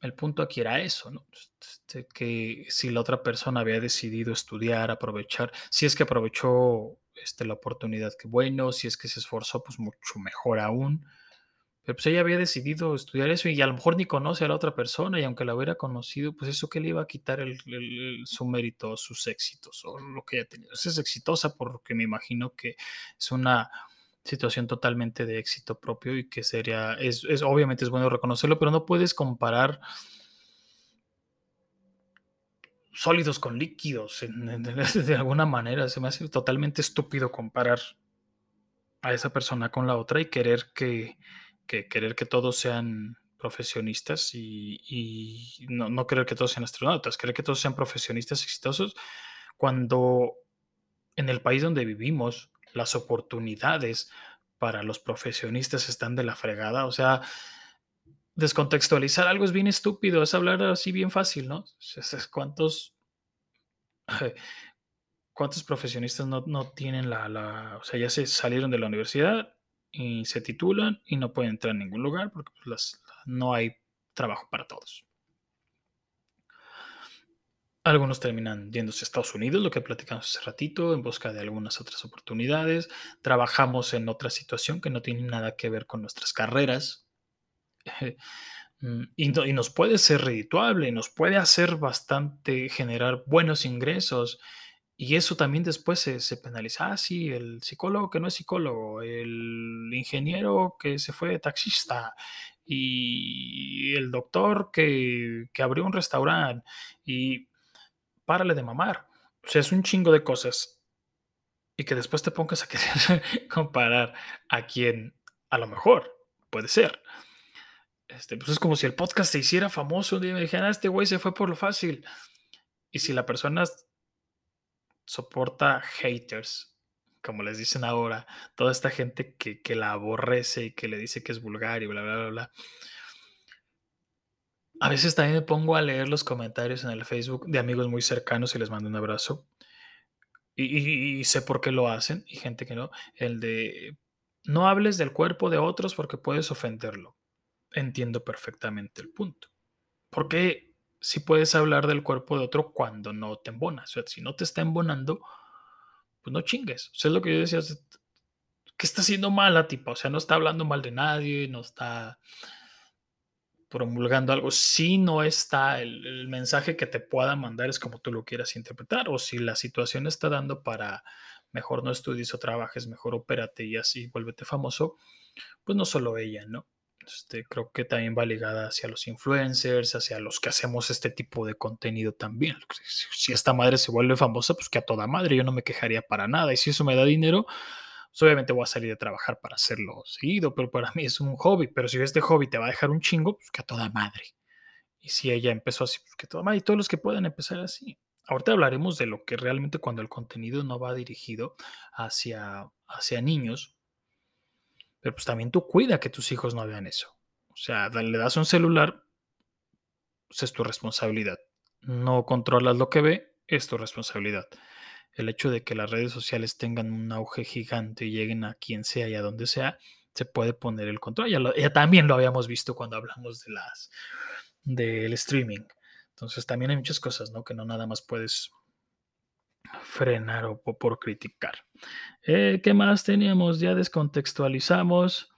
El punto aquí era eso, ¿no? Este, que si la otra persona había decidido estudiar, aprovechar, si es que aprovechó este, la oportunidad, que bueno, si es que se esforzó, pues mucho mejor aún. Pero pues ella había decidido estudiar eso y a lo mejor ni conoce a la otra persona y aunque la hubiera conocido, pues eso que le iba a quitar el, su mérito, sus éxitos o lo que ella tenía. es exitosa porque me imagino que es una situación totalmente de éxito propio y que sería, es, obviamente es bueno reconocerlo, pero no puedes comparar sólidos con líquidos [laughs] de alguna manera. Se me hace totalmente estúpido comparar a esa persona con la otra y querer que, que querer que todos sean profesionistas y, y no, no, querer que todos sean astronautas, querer que todos sean profesionistas exitosos, cuando en el país donde vivimos las oportunidades para los profesionistas están de la fregada, o sea, descontextualizar algo es bien estúpido, es hablar así bien fácil, ¿no? ¿Cuántos, [laughs] cuántos profesionistas no, no tienen la, la, o sea, ya se salieron de la universidad y se titulan y no pueden entrar en ningún lugar porque pues, no hay trabajo para todos. Algunos terminan yéndose a Estados Unidos, lo que platicamos hace ratito, en busca de algunas otras oportunidades. Trabajamos en otra situación que no tiene nada que ver con nuestras carreras. [laughs] Mm, y, nos puede ser redituable, nos puede hacer bastante generar buenos ingresos. Y eso también después se, se, penaliza. Ah, sí, el psicólogo que no es psicólogo, el ingeniero que se fue taxista y el doctor que, que abrió un restaurante y párale de mamar. O sea, es un chingo de cosas. Y que después te pongas a [laughs] querer comparar a quien a lo mejor puede ser. Este, pues es como si el podcast se hiciera famoso un día y me dijeran, ah, este güey se fue por lo fácil. Y si la persona soporta haters, como les dicen ahora, toda esta gente que, que la aborrece y que le dice que es vulgar y bla, bla, bla, bla a veces también me pongo a leer los comentarios en el Facebook de amigos muy cercanos y les mando un abrazo. Y, sé por qué lo hacen y gente que no. El de no hables del cuerpo de otros porque puedes ofenderlo. Entiendo perfectamente el punto. Porque si puedes hablar del cuerpo de otro cuando no te embonas? O sea, si no te está embonando, pues no chingues. O sea, es lo que yo decía. ¿Qué está haciendo mal la tipa? O sea, no está hablando mal de nadie, no está promulgando algo, si no está el, mensaje que te pueda mandar es como tú lo quieras interpretar, o si la situación está dando para mejor no estudies o trabajes, mejor opérate y así vuélvete famoso, pues no solo ella, ¿no? Este, creo que también va ligada hacia los influencers, hacia los que hacemos este tipo de contenido también. Si esta madre se vuelve famosa, pues que a toda madre yo no me quejaría para nada. Y si eso me da dinero, pues, obviamente voy a salir a trabajar para hacerlo seguido, pero para mí es un hobby. Pero si este hobby te va a dejar un chingo, pues que a toda madre. Y si ella empezó así, pues que a toda madre. Y todos los que puedan empezar así. Ahorita hablaremos de lo que realmente cuando el contenido no va dirigido hacia, hacia niños. Pero pues también tú cuida que tus hijos no vean eso. O sea, le das un celular, pues es tu responsabilidad. No controlas lo que ve, es tu responsabilidad el hecho de que las redes sociales tengan un auge gigante y lleguen a quien sea y a donde sea, se puede poner el control. Ya, también lo habíamos visto cuando hablamos de las del streaming. Entonces también hay muchas cosas, ¿no? Que no nada más puedes frenar o, por criticar. Eh, ¿Qué más teníamos? Ya descontextualizamos.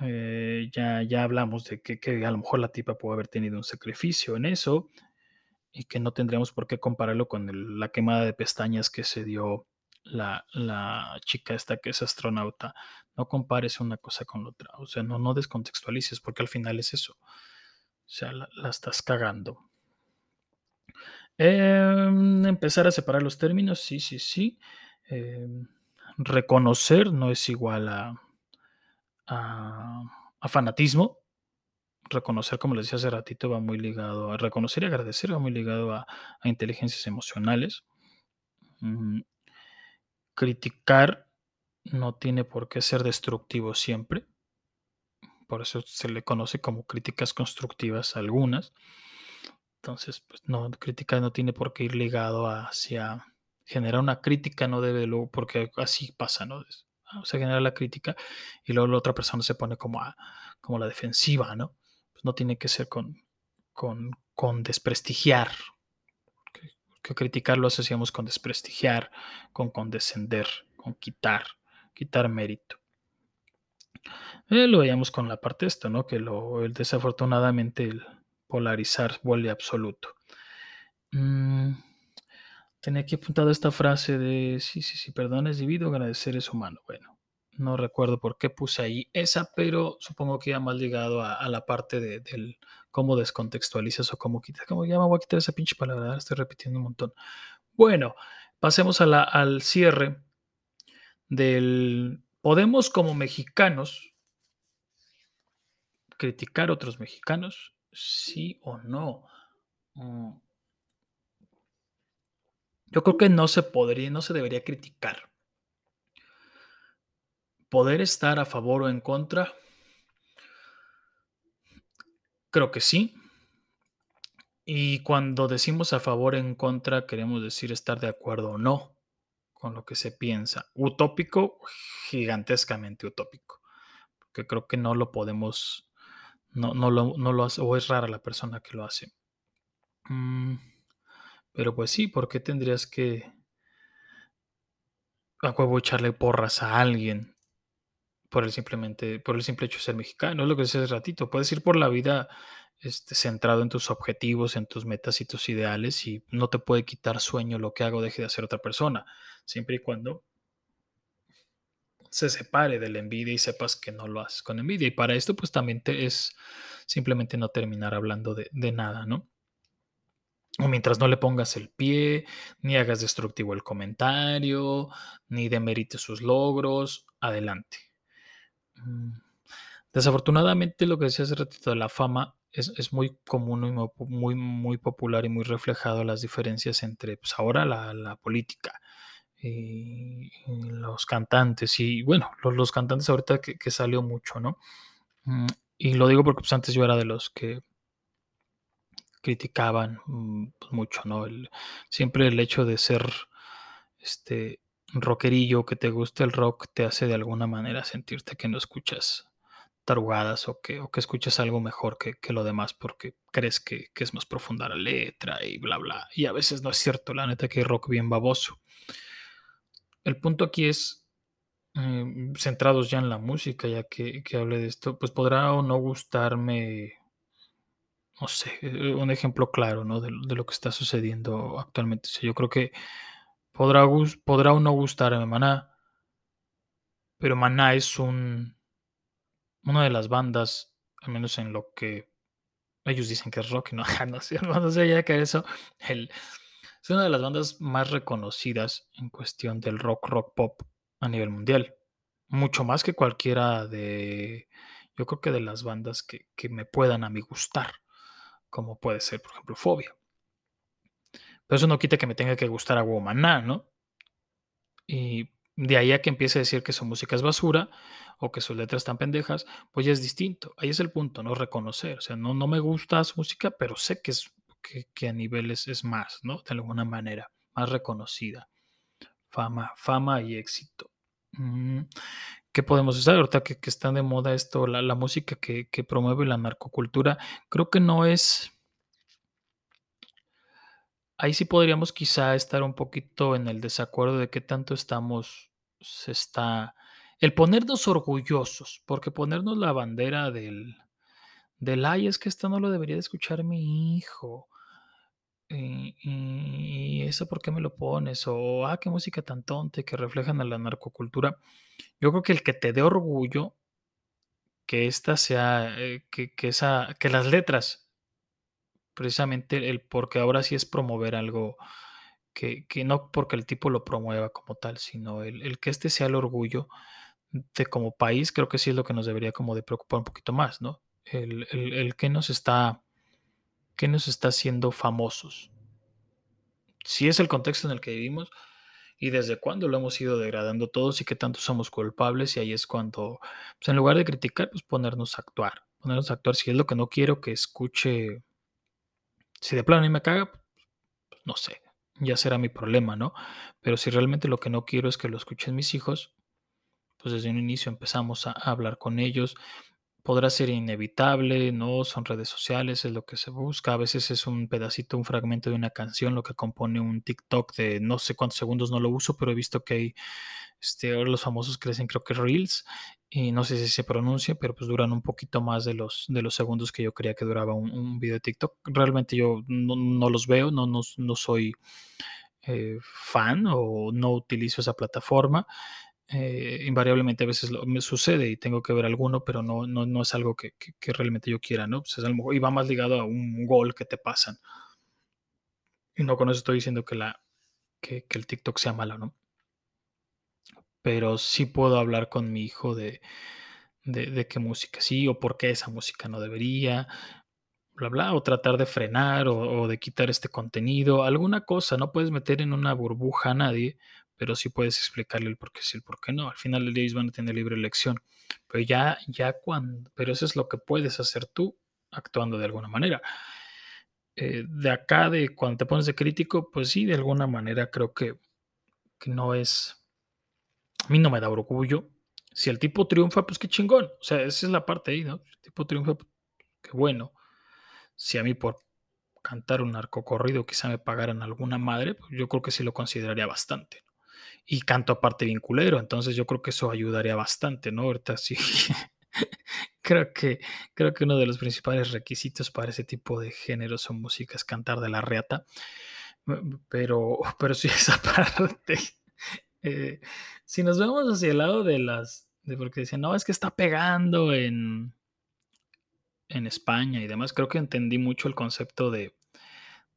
Eh, ya, ya hablamos de que, a lo mejor la tipa puede haber tenido un sacrificio en eso y que no tendríamos por qué compararlo con la quemada de pestañas que se dio la, chica esta que es astronauta. No compares una cosa con la otra. O sea, no, no descontextualices porque al final es eso. O sea, la, estás cagando. Em, empezar a separar los términos, sí, sí, sí. Em, reconocer no es igual a, a fanatismo reconocer, como les decía hace ratito, va muy ligado a reconocer y agradecer, va muy ligado a, inteligencias emocionales. Mm, criticar no tiene por qué ser destructivo siempre. Por eso se le conoce como críticas constructivas algunas. Entonces, pues no, crítica no tiene por qué ir ligado hacia generar una crítica, no debe porque así pasa, ¿no? Se genera la crítica y luego la otra persona se pone como, a, como la defensiva, ¿no? Pues, no tiene que ser con, con, desprestigiar. Que, criticar lo asociamos con desprestigiar, con condescender, con quitar, quitar mérito. Eh, lo veíamos con la parte esta, ¿no? Que lo, desafortunadamente el polarizar vuelve absoluto. Mm, tenía aquí apuntado esta frase de sí, sí, sí, perdón es divino, agradecer es humano. Bueno, no recuerdo por qué puse ahí esa, pero supongo que iba más ligado a, la parte de, del cómo descontextualizas o cómo quitas. Como ya me voy a quitar esa pinche palabra, estoy repitiendo un montón. Bueno, pasemos a la, al cierre del, podemos como mexicanos criticar a otros mexicanos, sí o no. Mm. Yo creo que no se podría, no se debería criticar. Poder estar a favor o en contra, creo que sí. Y cuando decimos a favor o en contra, queremos decir estar de acuerdo o no con lo que se piensa. Utópico, gigantescamente utópico. Porque creo que no lo podemos, no, no, lo, no lo hace, o es rara la persona que lo hace. Mm, pero pues sí, ¿por qué tendrías que a huevo echarle porras a alguien por el simplemente, por el simple hecho de ser mexicano? Es lo que decía hace ratito. Puedes ir por la vida este, centrado en tus objetivos, en tus metas y tus ideales, y no te puede quitar sueño lo que hago, deje de hacer otra persona, siempre y cuando se separe de la envidia y sepas que no lo haces con envidia. Y para esto, pues también te es simplemente no terminar hablando de, nada, ¿no? O mientras no le pongas el pie, ni hagas destructivo el comentario, ni demerites sus logros, adelante. Mm, desafortunadamente, lo que decía hace ratito de la fama es, es muy común y muy, muy popular y muy reflejado las diferencias entre, pues ahora la, la política los cantantes. Y bueno, los, los cantantes ahorita que, que, salió mucho, ¿no? Mm, y lo digo porque pues antes yo era de los que criticaban mm, pues, mucho, ¿no? Siempre el hecho de ser este rockerillo, que te guste el rock, te hace de alguna manera sentirte que no escuchas tarugadas o que, o que escuchas algo mejor que, que lo demás porque crees que, que, es más profunda la letra y bla, bla. Y a veces no es cierto, la neta que hay rock bien baboso. El punto aquí es, eh, centrados ya en la música, ya que, que hable de esto, pues podrá o no gustarme no sé, eh, un ejemplo claro, ¿no? De, de, lo que está sucediendo actualmente. O yo creo que podrá, podrá o no gustarme Maná, pero Maná es un, una de las bandas, al menos en lo que ellos dicen que es rock, no, [laughs] no sé, no sé ya que eso, el, es una de las bandas más reconocidas en cuestión del rock, rock pop a nivel mundial. Mucho más que cualquiera de, yo creo que de las bandas que, que me puedan a mí gustar como puede ser, por ejemplo, Fobia. Pero eso no quita que me tenga que gustar a Womaná, ¿no? Y de ahí a que empiece a decir que su música es basura o que sus letras están pendejas, pues ya es distinto. Ahí es el punto, ¿no? Reconocer. O sea, no, no me gusta su música, pero sé que, es, que, a niveles es más, ¿no? De alguna manera, más reconocida. Fama, fama y éxito. Mm. ¿Qué podemos usar? Ahorita que, que está de moda esto, la, la música que, que, promueve la narcocultura, creo que no es... Ahí sí podríamos quizá estar un poquito en el desacuerdo de qué tanto estamos, se está... El ponernos orgullosos, porque ponernos la bandera del, del, ay, es que esto no lo debería de escuchar mi hijo. Y, eso por qué me lo pones, o ah, qué música tan tonta que reflejan a la narcocultura. Yo creo que el que te dé orgullo, que esta sea, eh, que, que, esa, que las letras, precisamente el porque ahora sí es promover algo que, que no porque el tipo lo promueva como tal, sino el, el, que este sea el orgullo de como país, creo que sí es lo que nos debería como de preocupar un poquito más, ¿no? El, el, el que nos está ¿Qué nos está haciendo famosos? Si es el contexto en el que vivimos y desde cuándo lo hemos ido degradando todos y qué tanto somos culpables y ahí es cuando, pues en lugar de criticar, pues ponernos a actuar, ponernos a actuar si es lo que no quiero que escuche, si de plano y me caga, pues no sé, ya será mi problema, ¿no? Pero si realmente lo que no quiero es que lo escuchen mis hijos, pues desde un inicio empezamos a, a hablar con ellos, podrá ser inevitable, ¿no? Son redes sociales, es lo que se busca. A veces es un pedacito, un fragmento de una canción, lo que compone un TikTok de no sé cuántos segundos, no lo uso, pero he visto que hay, este, los famosos crecen, creo que Reels, y no sé si se pronuncia, pero pues duran un poquito más de los, de los segundos que yo creía que duraba un, un video de TikTok. Realmente yo no, no los veo, no, no, no soy eh, fan o no utilizo esa plataforma eh, invariablemente a veces me sucede y tengo que ver alguno, pero no, no, no es algo que, que, realmente yo quiera, ¿no? Pues es y va más ligado a un gol que te pasan. Y no con eso estoy diciendo que, la, que, que el TikTok sea malo, ¿no? pero sí puedo hablar con mi hijo de, de, qué música sí o por qué esa música no debería, bla, bla, o tratar de frenar o de quitar este contenido, alguna cosa, no puedes meter en una burbuja a nadie, pero sí puedes explicarle el por qué sí, el por qué no. Al final ellos van a tener libre elección. Pero ya, ya cuando, pero eso es lo que puedes hacer tú actuando de alguna manera. Eh, de acá, de cuando te pones de crítico, pues sí, de alguna manera creo que, que no es, a mí no me da orgullo. Si el tipo triunfa, pues qué chingón. O sea, esa es la parte ahí, ¿no? Si el tipo triunfa, pues, qué bueno. Si a mí por cantar un narcocorrido quizá me pagaran alguna madre, pues yo creo que sí lo consideraría bastante. Y canto aparte vinculero, entonces yo creo que eso ayudaría bastante, ¿no? Ahorita sí. [laughs] creo, que, creo que uno de los principales requisitos para ese tipo de género son músicas cantar de la reata. Pero, [laughs] pero sí, esa [laughs] parte. Eh, si nos vemos hacia el lado de las. De porque dicen, no, es que está pegando en, en España y demás. Creo que entendí mucho el concepto de,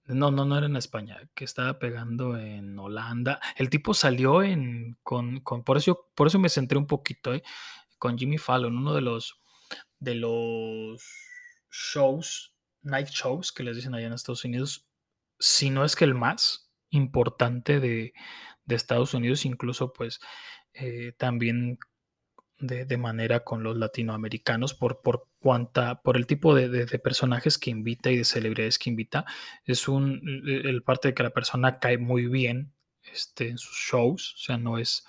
no, no, no era en España, que estaba pegando en Holanda. El tipo salió en con, con por eso por eso me centré un poquito, ¿eh? con Jimmy Fallon, uno de los de los shows, night shows que les dicen allá en Estados Unidos, si no es que el más importante de, de Estados Unidos, incluso pues eh, también de, de, manera con los latinoamericanos por, por cuanta, por el tipo de, de, personajes que invita y de celebridades que invita. Es un, el parte de que la persona cae muy bien este, en sus shows, o sea, no es...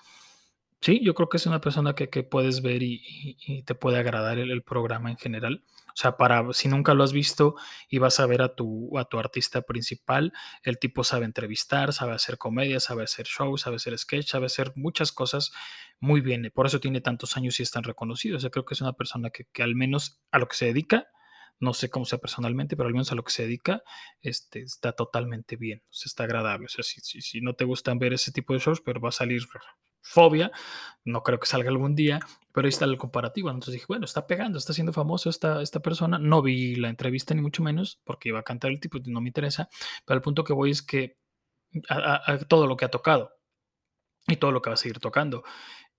Sí, yo creo que es una persona que, que puedes ver y, te puede agradar el, el programa en general. Sea, para si nunca lo has visto y vas a ver a tu, a tu artista principal, el tipo sabe entrevistar, sabe hacer comedia, sabe hacer show, sabe hacer sketch, sabe hacer muchas cosas muy bien. Por eso tiene tantos años y es tan reconocido. O sea, creo que es una persona que, que al menos a lo que se dedica, no sé cómo sea personalmente, pero al menos a lo que se dedica, este, está totalmente bien, está agradable. O sea, si, si, si no te gustan ver ese tipo de shows, pero va a salir fobia, no creo que salga algún día, pero ahí está el comparativo. Entonces dije, bueno, está pegando, está siendo famoso esta, esta persona. No vi la entrevista ni mucho menos, porque iba a cantar el tipo, no me interesa, pero el punto que voy es que todo lo que ha tocado y todo lo que va a seguir tocando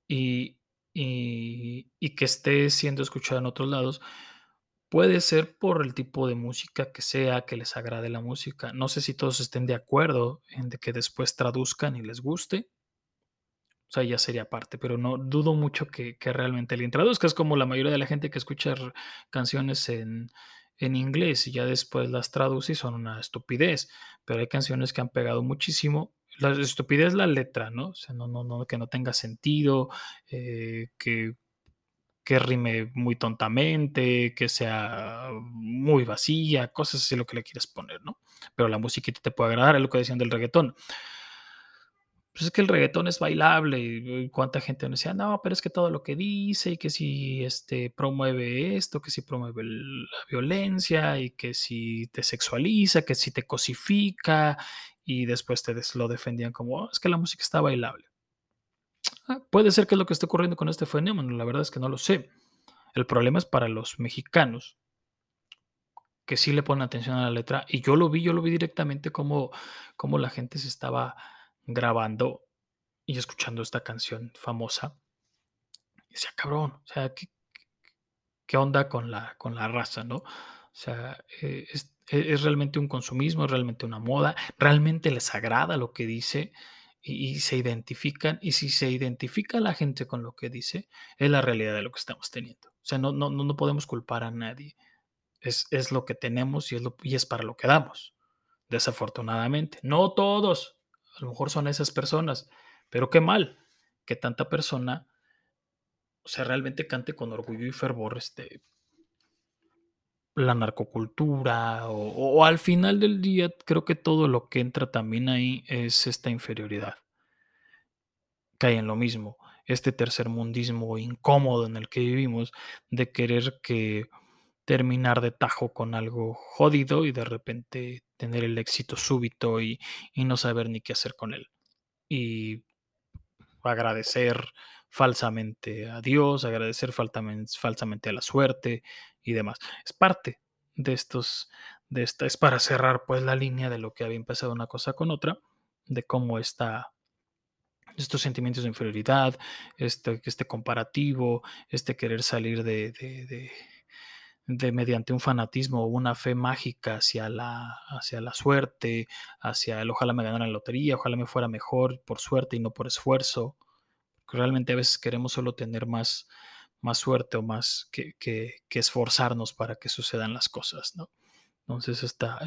y, y, y que esté siendo escuchado en otros lados, Puede ser por el tipo de música que sea, que les agrade la música. No sé si todos estén de acuerdo en que después traduzcan y les guste. O sea, ya sería parte, pero no dudo mucho que, que realmente le introduzca. Es como la mayoría de la gente que escucha canciones en, en inglés y ya después las traduce y son una estupidez. Pero hay canciones que han pegado muchísimo. La estupidez la letra, ¿no? O sea, no, no, no, que no tenga sentido, eh, que, que rime muy tontamente, que sea muy vacía, cosas así lo que le quieres poner, ¿no? Pero la musiquita te puede agradar, es lo que decían del reggaetón pues es que el reggaetón es bailable. Y cuánta gente me decía, no, pero es que todo lo que dice y que si este, promueve esto, que si promueve la violencia y que si te sexualiza, que si te cosifica y después te lo defendían como, oh, es que la música está bailable. Ah, puede ser que es lo que esté ocurriendo con este fenómeno, la verdad es que no lo sé. El problema es para los mexicanos, que sí le ponen atención a la letra y yo lo vi, yo lo vi directamente como, como la gente se estaba grabando y escuchando esta canción famosa. Y decía, cabrón, o sea, ¿qué, onda con la, con la raza, no? O sea, eh, es, e, es, realmente un consumismo, es realmente una moda, realmente les agrada lo que dice y, se identifican. Y si se identifica la gente con lo que dice, es la realidad de lo que estamos teniendo. O sea, no, no, no podemos culpar a nadie. Es, es lo que tenemos y es, y es para lo que damos. Desafortunadamente. No todos, a lo mejor son esas personas, pero qué mal que tanta persona, o sea, realmente cante con orgullo y fervor este, la narcocultura o, o, al final del día creo que todo lo que entra también ahí es esta inferioridad. Cae en lo mismo, este tercermundismo incómodo en el que vivimos de querer que terminar de tajo con algo jodido y de repente tener el éxito súbito y, y no saber ni qué hacer con él. Y agradecer falsamente a Dios, agradecer falsamente, a la suerte y demás. Es parte de estos, de esta, es para cerrar pues la línea de lo que había empezado una cosa con otra, de cómo esta, estos sentimientos de inferioridad, este, este comparativo, este querer salir de, mediante un fanatismo o una fe mágica hacia la, hacia la suerte, hacia el ojalá me ganara la lotería, ojalá me fuera mejor por suerte y no por esfuerzo. Realmente a veces queremos solo tener más, más suerte o más que, que, que esforzarnos para que sucedan las cosas, ¿no? Entonces está,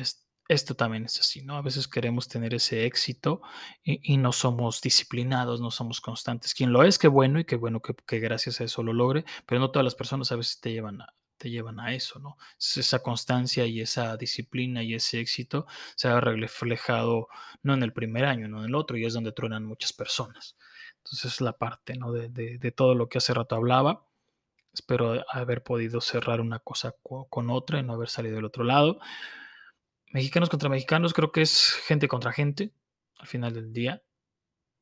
esto también es así, ¿no? A veces queremos tener ese éxito y, no somos disciplinados, no somos constantes. Quien lo es, qué bueno y qué bueno que, gracias a eso lo logre, pero no todas las personas a veces te llevan a, te llevan a eso, ¿no? Esa constancia y esa disciplina y ese éxito se ha reflejado no en el primer año, no en el otro, y es donde truenan muchas personas. Entonces es la parte, ¿no? De, de todo lo que hace rato hablaba. Espero haber podido cerrar una cosa con otra y no haber salido del otro lado. Mexicanos contra mexicanos, creo que es gente contra gente al final del día.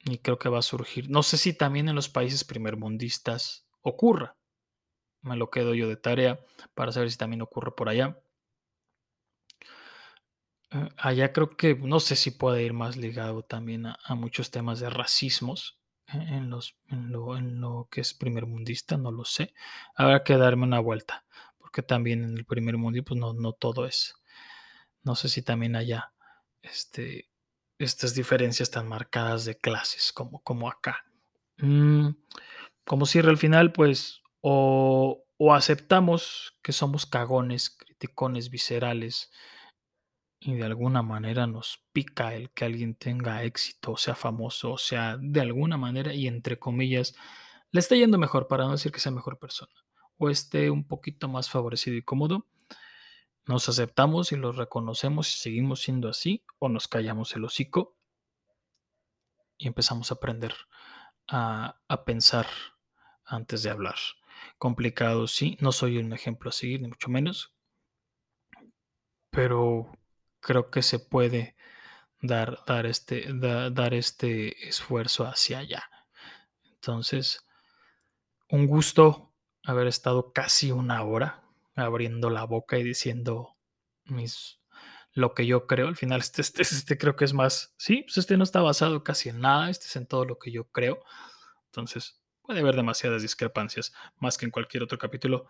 Y creo que va a surgir. No sé si también en los países primermundistas ocurra. Me lo quedo yo de tarea para saber si también ocurre por allá. Eh, allá creo que no sé si puede ir más ligado también a, muchos temas de racismos eh, en, los, en, lo, en lo que es primermundista, no lo sé. Habrá que darme una vuelta, porque también en el primer mundo pues no, no todo es no sé si también haya este, estas diferencias tan marcadas de clases como, como acá. Mm, como cierre al final, pues o, o aceptamos que somos cagones, criticones, viscerales, y de alguna manera nos pica el que alguien tenga éxito, sea famoso, o sea, de alguna manera y entre comillas, le esté yendo mejor para no decir que sea mejor persona, o esté un poquito más favorecido y cómodo, nos aceptamos y lo reconocemos y seguimos siendo así o nos callamos el hocico y empezamos a aprender a, pensar antes de hablar. Complicado, sí, no soy un ejemplo a seguir, ni mucho menos, pero creo que se puede dar, dar, este, dar este esfuerzo hacia allá. Entonces, un gusto haber estado casi una hora abriendo la boca y diciendo mis, lo que yo creo. Al final, este, este, este creo que es más, sí, pues este no está basado casi en nada, este es en todo lo que yo creo. Entonces, puede haber demasiadas discrepancias, más que en cualquier otro capítulo.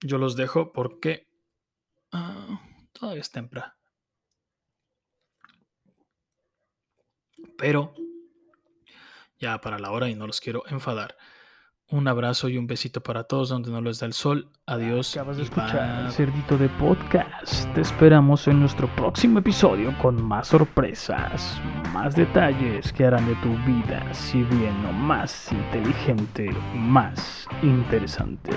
Yo los dejo porque ah, todavía es temprano. Pero ya para la hora y no los quiero enfadar. Un abrazo y un besito para todos donde no les da el sol. Adiós. Acabas de escuchar el Cerdito de Podcast. Te esperamos en nuestro próximo episodio con más sorpresas, más detalles que harán de tu vida, si bien no más inteligente, más interesante.